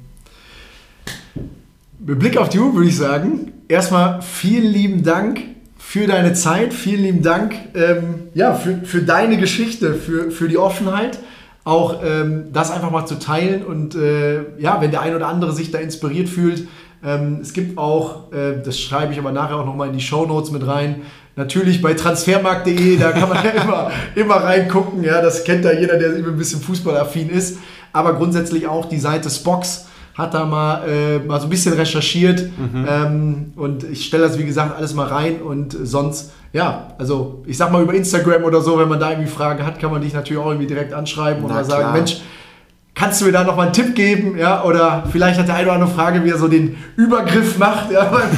Mit Blick auf die Uhr würde ich sagen, erstmal vielen lieben Dank für deine Zeit, vielen lieben Dank ähm, ja, für, für deine Geschichte, für, für die Offenheit auch ähm, das einfach mal zu teilen und äh, ja, wenn der ein oder andere sich da inspiriert fühlt, ähm, es gibt auch, äh, das schreibe ich aber nachher auch nochmal in die Show Notes mit rein, natürlich bei transfermarkt.de, da kann man ja immer, immer reingucken, ja, das kennt da jeder, der ein bisschen fußballaffin ist, aber grundsätzlich auch die Seite Spox hat da mal, äh, mal so ein bisschen recherchiert mhm. ähm, und ich stelle das wie gesagt alles mal rein und sonst, ja, also ich sag mal über Instagram oder so, wenn man da irgendwie Fragen hat, kann man dich natürlich auch irgendwie direkt anschreiben mal sagen, klar. Mensch, Kannst du mir da noch mal einen Tipp geben? Ja, oder vielleicht hat der eine oder andere Frage, wie er so den Übergriff macht ja, beim,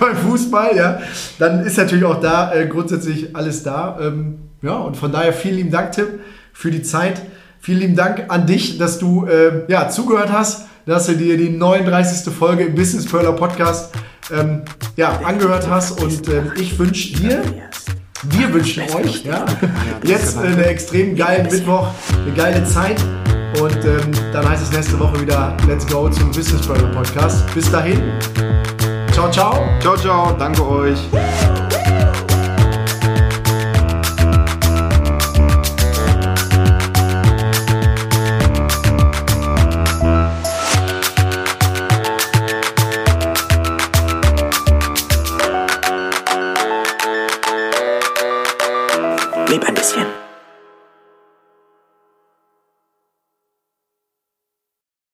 beim Fußball. Ja, dann ist natürlich auch da äh, grundsätzlich alles da. Ähm, ja, und von daher vielen lieben Dank, Tim, für die Zeit. Vielen lieben Dank an dich, dass du äh, ja, zugehört hast, dass du dir die 39. Folge im Business Perler Podcast ähm, ja, angehört hast. Und ähm, ich wünsche dir, wir wünschen euch ja, jetzt einen extrem geilen Mittwoch, eine geile Zeit. Und ähm, dann heißt es nächste Woche wieder Let's Go zum Business Brother Podcast. Bis dahin. Ciao, ciao. Ciao, ciao. Danke euch.